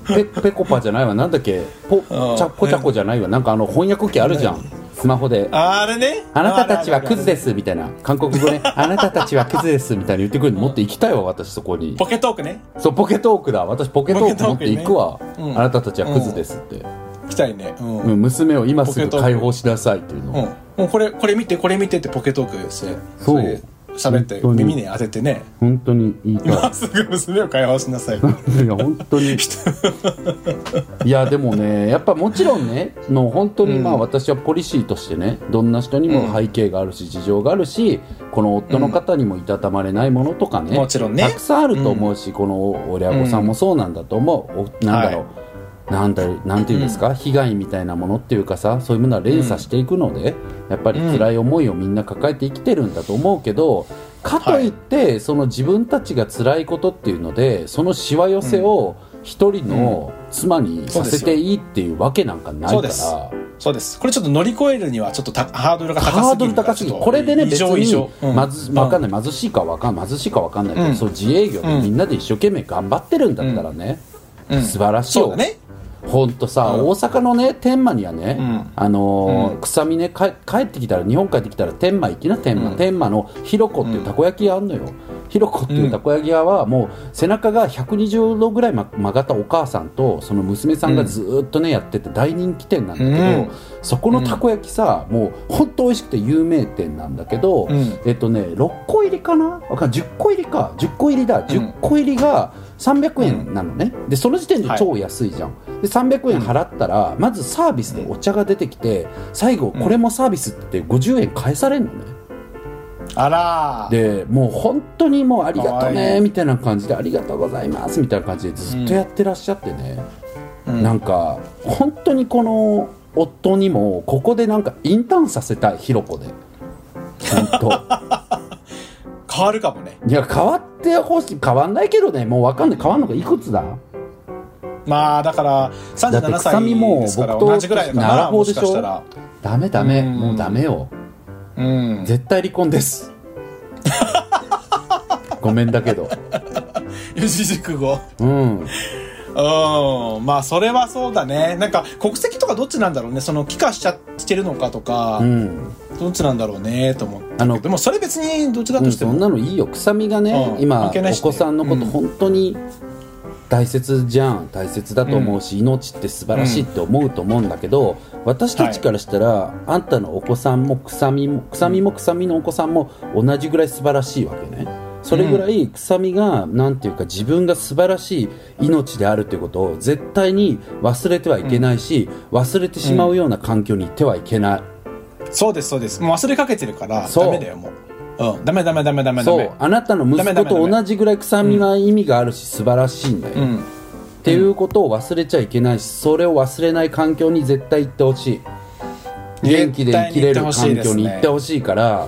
ペペコパじゃないわ。なんだっけポチうん。ャコチャコじゃないわ。なんかあの翻訳機あるじゃん。スマホで。あれね。あなたたちはクズですすみたいな。韓国語ね。あなたたちはクズですみたいに言ってくるの。もっと行きたいわ私そこに。ポケトークね。そうポケトークだ。私ポケトーク持って行くわ、ポケトークね。うん。あなたたちはクズですって、来たいね。うん。うん。娘を今すぐ解放しなさいっていうのを、うん、もうこれこれ見てこれ見てってポケトークしてそう。喋って本当に。耳に当ててね。本当に言いたい今すぐ娘を解放しなさい。いや本当に。いやでもねやっぱもちろんねの本当にまあうん私はポリシーとしてねどんな人にも背景があるし事情があるしこの夫の方にもいたたまれないものとかね,、もちろんね。たくさんあると思うし、この親御さんもそうなんだと思う、おなんだろう、なんだなんていうんですか、被害みたいなものっていうかさそういうものは連鎖していくので、やっぱり辛い思いをみんな抱えて生きてるんだと思うけどかといって、その自分たちが辛いことっていうのでそのしわ寄せを一人の妻にさせていいっていうわけなんかないから。そうです。これちょっと乗り越えるにはちょっとたハードルが高すぎるハードル高すぎる。これでね異別にうん。まずわかんない。貧しいかわかん貧しいかわかんないけど、うん。そう自営業でみんなで一生懸命頑張ってるんだったらね、うん。素晴らしいよ。そうだねほんとさ、うん。大阪のね天満にはね、うん。あのーうん。臭みねか帰ってきたら日本帰ってきたら天満行きな天満、うん。天満のひろこっていうたこ焼き屋あんのよ、ひろこっていうたこ焼き屋はもう背中が120度ぐらいま曲がったお母さんとその娘さんがずーっとねやってて大人気店なんだけど、うん。そこのたこ焼きさ、もう本当美味しくて有名店なんだけど、うん。えっとね6個入りかな？わかんない。10個入りか。10個入りだ。10個入りが300円なのね、でその時点で超安いじゃん、で300円払ったら、まずサービスでお茶が出てきて最後これもサービスって言って50円返されるのね、あら。ーでもう本当にもうありがとねみたいな感じでありがとうございますみたいな感じでずっとやってらっしゃってね、うん。なんか本当にこの夫にもここでなんかインターンさせたいひろこで。本 変わるかもね。当いや変わってほしい変わんないけどね。もう分かんない。変わんのがいくつだ？まあだからだって37臭みも歳ですから僕と同じぐらいか奈なもしかしたら。ダメダメ。うん。もうダメよ。うん絶対離婚です。ごめんだけど。四字熟語うん。うん。まあそれはそうだね。なんか国籍とかどっちなんだろうね。その帰化しちゃしてるのかとか、うん。どっちなんだろうねと思ってあのでもそれ別にどちらうん、そとしても、んなのいいよ。臭みがね、うん今お子さんのことうん。本当に大切じゃん大切だと思うし、命って素晴らしいって思うと思うんだけど、私たちからしたら、あんたのお子さんも臭みも臭みも臭みのお子さんも同じぐらい素晴らしいわけね。それぐらい臭みがなんていうか自分が素晴らしい命であるということを絶対に忘れてはいけないし、忘れてしまうような環境に行ってはいけない、そうですそうです。もう忘れかけてるからダメだよもううん。ダメダメダメダメダそメう。あなたの息子と同じぐらい臭みが意味があるし素晴らしいんだよ、うん。っていうことを忘れちゃいけないしそれを忘れない環境に絶対行ってほしい。元気で生きれる環境に行ってほしいから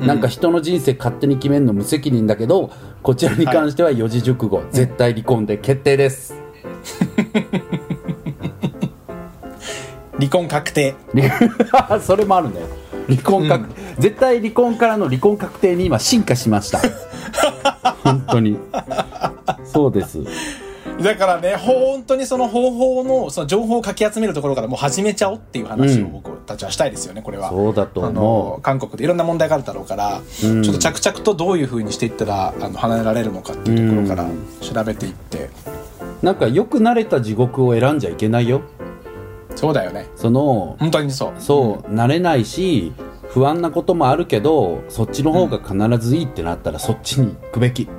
うん。なんか人の人生勝手に決めるの無責任だけどこちらに関しては四字熟語、絶対離婚で決定です、離婚確定。離 それもあるね離婚確、絶対離婚からの離婚確定に今進化しました。本当に。そうです。だからね本当にその方法のその情報をかき集めるところからもう始めちゃおうっていう話をうん。僕たちはしたいですよねこれは。そうだとあ思の韓国でいろんな問題があるだろうから、うんちょっと着々とどういうふうにしていったらあの離れられるのかっていうところからうん。調べていって、うなんかよく慣れた地獄を選んじゃいけないよ。そうだよね。その本当にそう。そう、慣れないし不安なこともあるけどそっちの方が必ずいいってなったらそっちに行くべき、よ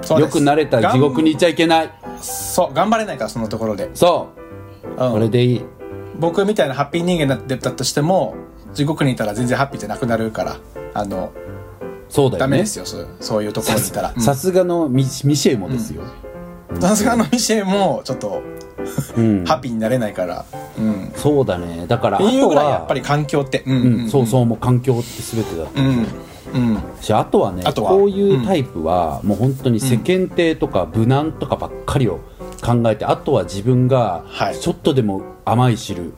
く慣れた地獄に行っちゃいけない。そう頑張れないからそのところで、そう。うん。これでいい。僕みたいなハッピー人間だったとしても地獄にいたら全然ハッピーじゃなくなるからあのそうだよね。ダメですよそういうところにいたら。うん。さすがのミミシェルもですよ、さすがのミシェルもちょっとうん。ハッピーになれないから、うん、そうだね。だからあとはやっぱり環境って、うんうん、そうそうもう環境って全てだうんうん。しあとはねあとは？こういうタイプは、もう本当に世間体とか無難とかばっかりを考えて、あとは自分がはい。ちょっとでも甘い汁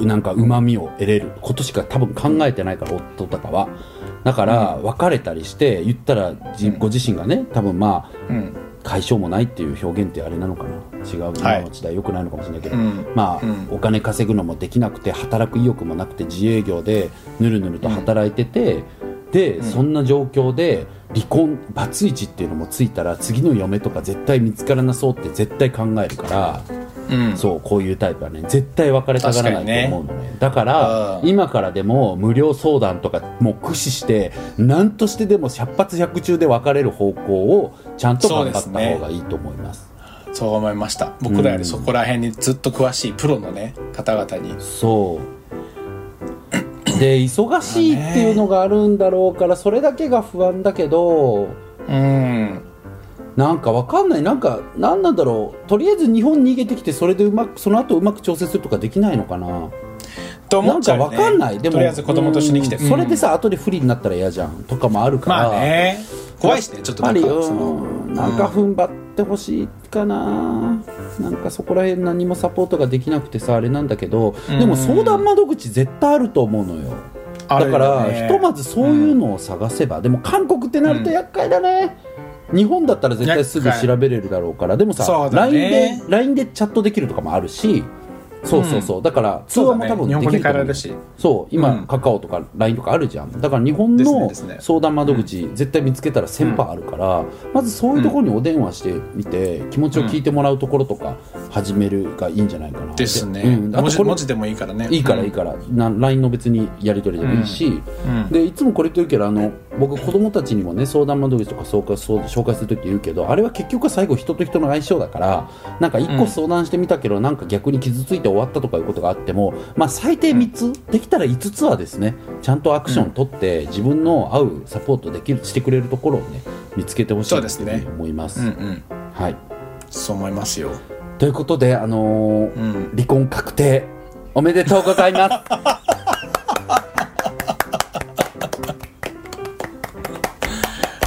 なんかうまみを得れることしか多分考えてないから夫とかは。だから別れたりして言ったらご自身がね多分まあうん解消もないっていう表現ってあれなのかな？違う今の時代よくないのかもしれないけど、うん。まあ、うん。お金稼ぐのもできなくて働く意欲もなくて自営業でぬるぬると働いてて、で、ん。そんな状況で離婚バツイチっていうのもついたら次の嫁とか絶対見つからなそうって絶対考えるから、うん。そうこういうタイプはね絶対別れたがらないと思うのね。だからうん。今からでも無料相談とかも駆使して何としてでも百発百中で別れる方向をちゃんと頑張った方がいいと思います。そう思いました。僕らよりそこら辺にずっと詳しいプロのね方々に。そう。で忙しいっていうのがあるんだろうからそれだけが不安だけどうんなんかわかんない。なんか何なんだろう。とりあえず日本に逃げてきてそれでうまくその後うまく調整するとかできないのかな。と思なんかっちゃうよねわかんない。でもとりあえず子供と一緒に来て。うん。それでうんさ後で不利になったら嫌じゃん。とかもあるから。まあね。怖いしね。ちょっとなんかそのうんなんか踏ん張ってほしいかな。なんかそこら辺何もサポートができなくてさあれなんだけどうん。でも相談窓口絶対あると思うのよ。だから、ねひとまずそういうのを探せば、でも韓国ってなると厄介だね、日本だったら絶対すぐ調べれるだろうから。でもさそうだ LINE ねで LINE でチャットできるとかもあるし。そうそうそう、だから通話も多分できると思う。変えられるし。そう。今、うん。カカオとか LINE とかあるじゃん。だから日本の相談窓口、絶対見つけたら1000パーあるから、まずそういうところにお電話してみて、気持ちを聞いてもらうところとか始めるがいいんじゃないかな。ですね、うん、あとこれ文字でもいいからね。いいからいいから、な LINE の別にやり取りでもいいし、うん。でいつもこれ言ってるけどあの僕子供たちにもね相談窓口とか紹介そう紹介する時言うけどあれは結局は最後人と人の相性だからなんか1個相談してみたけど、なんか逆に傷ついて終わったとかいうことがあっても、まあ、最低3つ、できたら5つはですねちゃんとアクション取って、自分の合うサポートできるしてくれるところをね見つけてほしいそうですねと思います。うんうん。はい、そう思いますよということで、あのーうん。離婚確定おめでとうございます。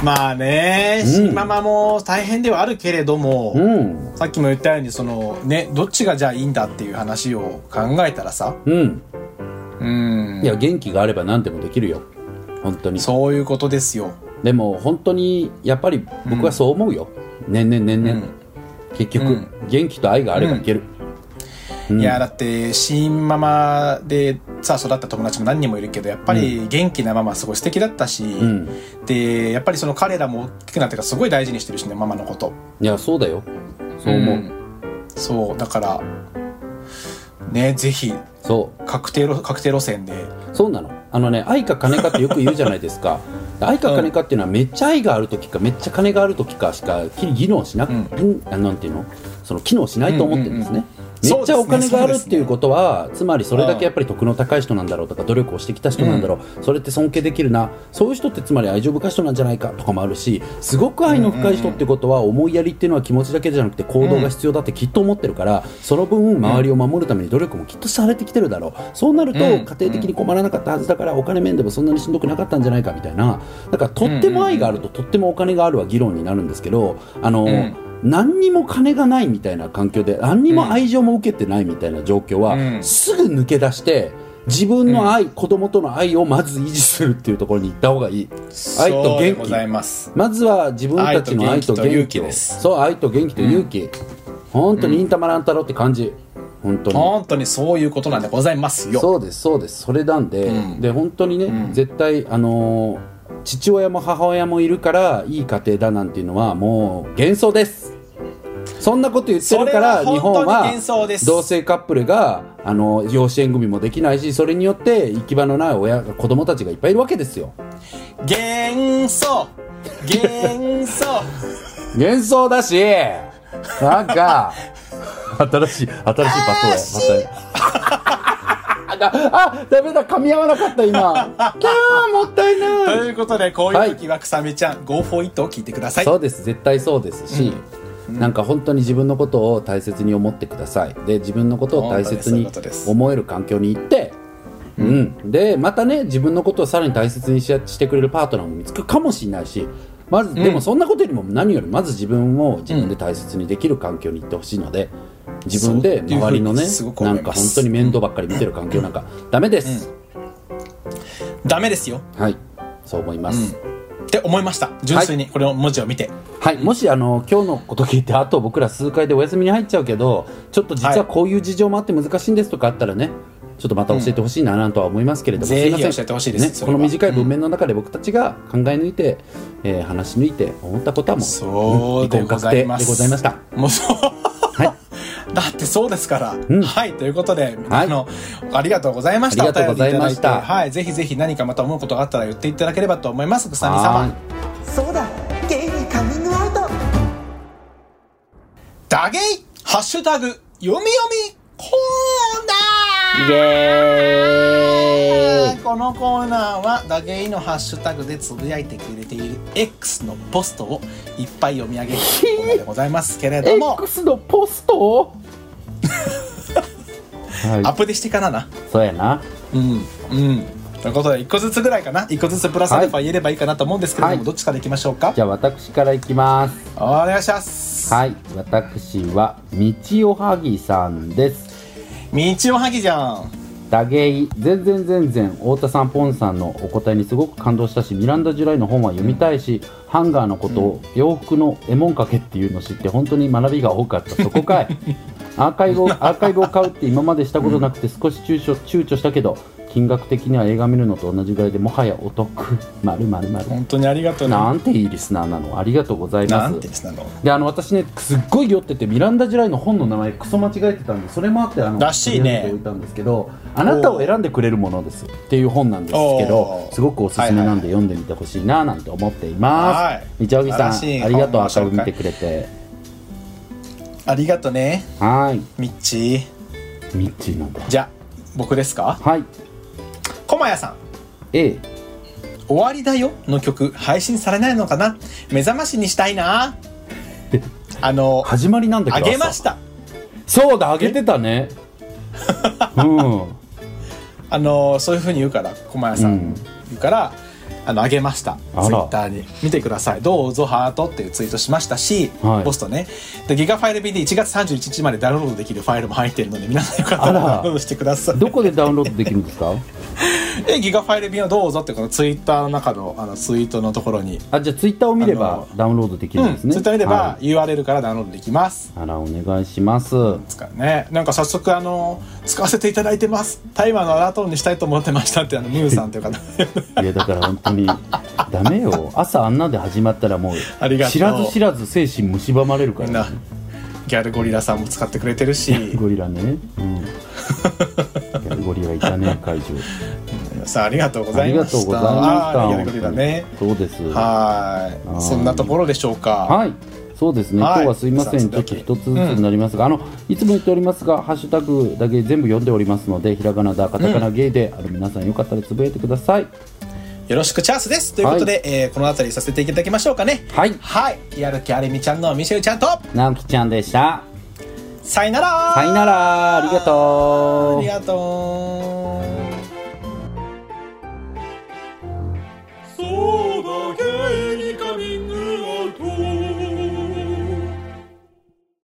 まあねうん。新ママも大変ではあるけれども、うん。さっきも言ったようにそのねどっちがじゃあいいんだっていう話を考えたらさ。うん。うん。いや元気があれば何でもできるよ。本当に。そういうことですよ。でも本当にやっぱり僕はそう思うよ、年々年々、結局、うん。元気と愛があればいける、うん。いやだって新ママでさ育った友達も何人もいるけどやっぱり元気なママすごい素敵だったし、うん。でやっぱりその彼らも大きくなってからすごい大事にしてるしねママのこと。いやそうだよ。そう思う、ん。そうだからねぜひそ確定路確定路線で。うそうなの。あのね愛か金かってよく言うじゃないですか 愛か金かっていうのはめっちゃ愛がある時かめっちゃ金がある時かしか機能しなく、うん。んあなんていうの？その機能しないと思ってるんですね、めっちゃお金があるっていうことは、つまりそれだけやっぱり得の高い人なんだろうとか努力をしてきた人なんだろう、それって尊敬できるな。そういう人ってつまり愛情深い人なんじゃないかとかもあるしすごく愛の深い人ってことは思いやりっていうのは気持ちだけじゃなくて行動が必要だってきっと思ってるからその分周りを守るために努力もきっとされてきてるだろう。そうなるとうん。家庭的に困らなかったはずだからお金面でもそんなにしんどくなかったんじゃないかみたいな。だからとっても愛があるととってもお金があるは議論になるんですけどあの、ん何にも金がないみたいな環境で何にも愛情も受けてないみたいな状況は、うん。すぐ抜け出して自分の愛、子供との愛をまず維持するっていうところに行った方がいい。愛と元気。まずは自分たちの愛と元気です。そう愛と元気と勇気、本当に忍たま乱太郎って感じ。本当に。本当にそういうことなんでございますよ。そうですそうです。それなんで、うん。で本当にね、うん。絶対あのー父親も母親もいるからいい家庭だなんていうのはもう幻想です。そんなこと言ってるから日本は本当に幻想です。同性カップルがあの養子縁組もできないしそれによって行き場のない親子供たちがいっぱいいるわけですよ。幻想。幻想。幻想だしなんか新しい新しいパトやまたあダメだ噛み合わなかった今。キャーもったいとない。いうことでこういう時はくさみちゃん、Go for it を聞いてください。そうです。絶対そうです。し、なんか本当に自分のことを大切に思ってください。で自分のことを大切に思える環境に行ってうん、でまたね自分のことをさらに大切にししてくれるパートナーも見つかるかもしれないしまず、でもそんなことよりも何よりまず自分を自分で大切にできる環境に行ってほしいので自分で周りのねなんか本当に面倒ばっかり見てる環境なんかダメです、ダメですよ。はい。そう思います、って思いました。純粋に。これの文字を見て、はい、もしあの今日のこと聞いてあと僕ら数回でお休みに入っちゃうけどちょっと実はこういう事情もあって難しいんですとかあったらねちょっとまた教えてほしいななんとは思いますけれども、ぜひすいません。教えてほしいです。ね、この短い文面の中で僕たちが考え抜いて、えー話し抜いて思ったことはもうそうでございました。もうそう。はいだってそうですから、ん。はいということで、はい。あのありがとうございました。ありがとうございました。お便りいいて。はいぜひぜひ何かまた思うことがあったら言っていただければと思います。くさみは様そうだ。ゲイにカミングアウト。ダゲイハッシュタグ読み読みコーイエーイこのコーナーはダゲイのハッシュタグでつぶやいてくれている X のポストをいっぱい読み上げるコーナーでございますけれども X のポストはアップでしてからな？いそうやなうん。うん。ということで、一個ずつぐらいかな？一個ずつプラスアルファ言えればいいかなと思うんですけれども、はいどっちからいきましょうか？じゃあ私からいきますお願いします。はい私は道おはぎさんです道おはぎじゃん。ダゲイ全然全然太田さんポンさんのお答えにすごく感動したしミランダ・ジュライの本は読みたいしハンガーのことを洋服のエモンかけっていうのを知って本当に学びが多かった。そこかい。アーカイブをアーカイブを買うって今までしたことなくて少し躊躇躊躇したけど金額的には映画見るのと同じぐらいでもはやお得。まるまるまる。本当にありがとうね。なんていいリスナーなの。ありがとうございます。なんてですなの？であの私ねすっごい酔っててミランダ・ジュライの本の名前クソ間違えてたんでそれもあってあのらしいね。取り上げておいたんですけどあなたを選んでくれるものですっていう本なんですけどすごくおすすめなんはいはいで読んでみてほしいななんて思っています、はいみちおぎさんありがとう。本のアーカイブ見てくれて。ありがとね。はい。ミッチー。ミッチーなんだ。じゃあ僕ですか？はいコマヤさん。A 終わりだよの曲。配信されないのかな？目覚ましにしたいな。あの始まりなんだけあどげました。そうだあげてたね。うん。あのそういうふうに言うから駒谷さん、うん。言うからあのあげました。ツイッターに。見てください。どうぞハートっていうツイートしましたし、はい。ポストね。でギガファイル BD1 月31日までダウンロードできるファイルも入っているので皆さんよかったら。ダウンロードしてください。どこでダウンロードできるんですか？えギガファイル BD をどうぞってこのツイッターの中のあのツイートのところに。あじゃあツイッターを見ればダウンロードできうんるんですね、ツイッター見ればは URL からダウンロードできます。いあらお願い。しますですからねなんか早速あの使わせていただいてます。タイマーのアラート音にしたいと思ってましたってあのムーさんという方。いやだから本当にダメよ。朝あんなで始まったらもう知らず知らず精神蝕まれるから。ねギャルゴリラさんも使ってくれてるし。ゴリラね。うん。いやゴリラいたね会場 さあありがとうござありがいました。とうございました。ね。そうです。はい。はい。そんなところでしょうか。はい。そうですね、はい。今日はすいません、ちょっと一つずつになりますが、あのいつも言っておりますが、ハッシュタグだけ全部読んでおりますので、ひらがなだ、カタカナ、ゲイで、あの皆さんよかったらつぶやいてください。よろしくチャンスです。ということで、えーこの辺りさせていただきましょうかね。はい、はい。やる気ありみちゃんのミシェルちゃんと。直樹ちゃんでした。さよなら。さよなら、ありがとう。あり。がとう Ooh.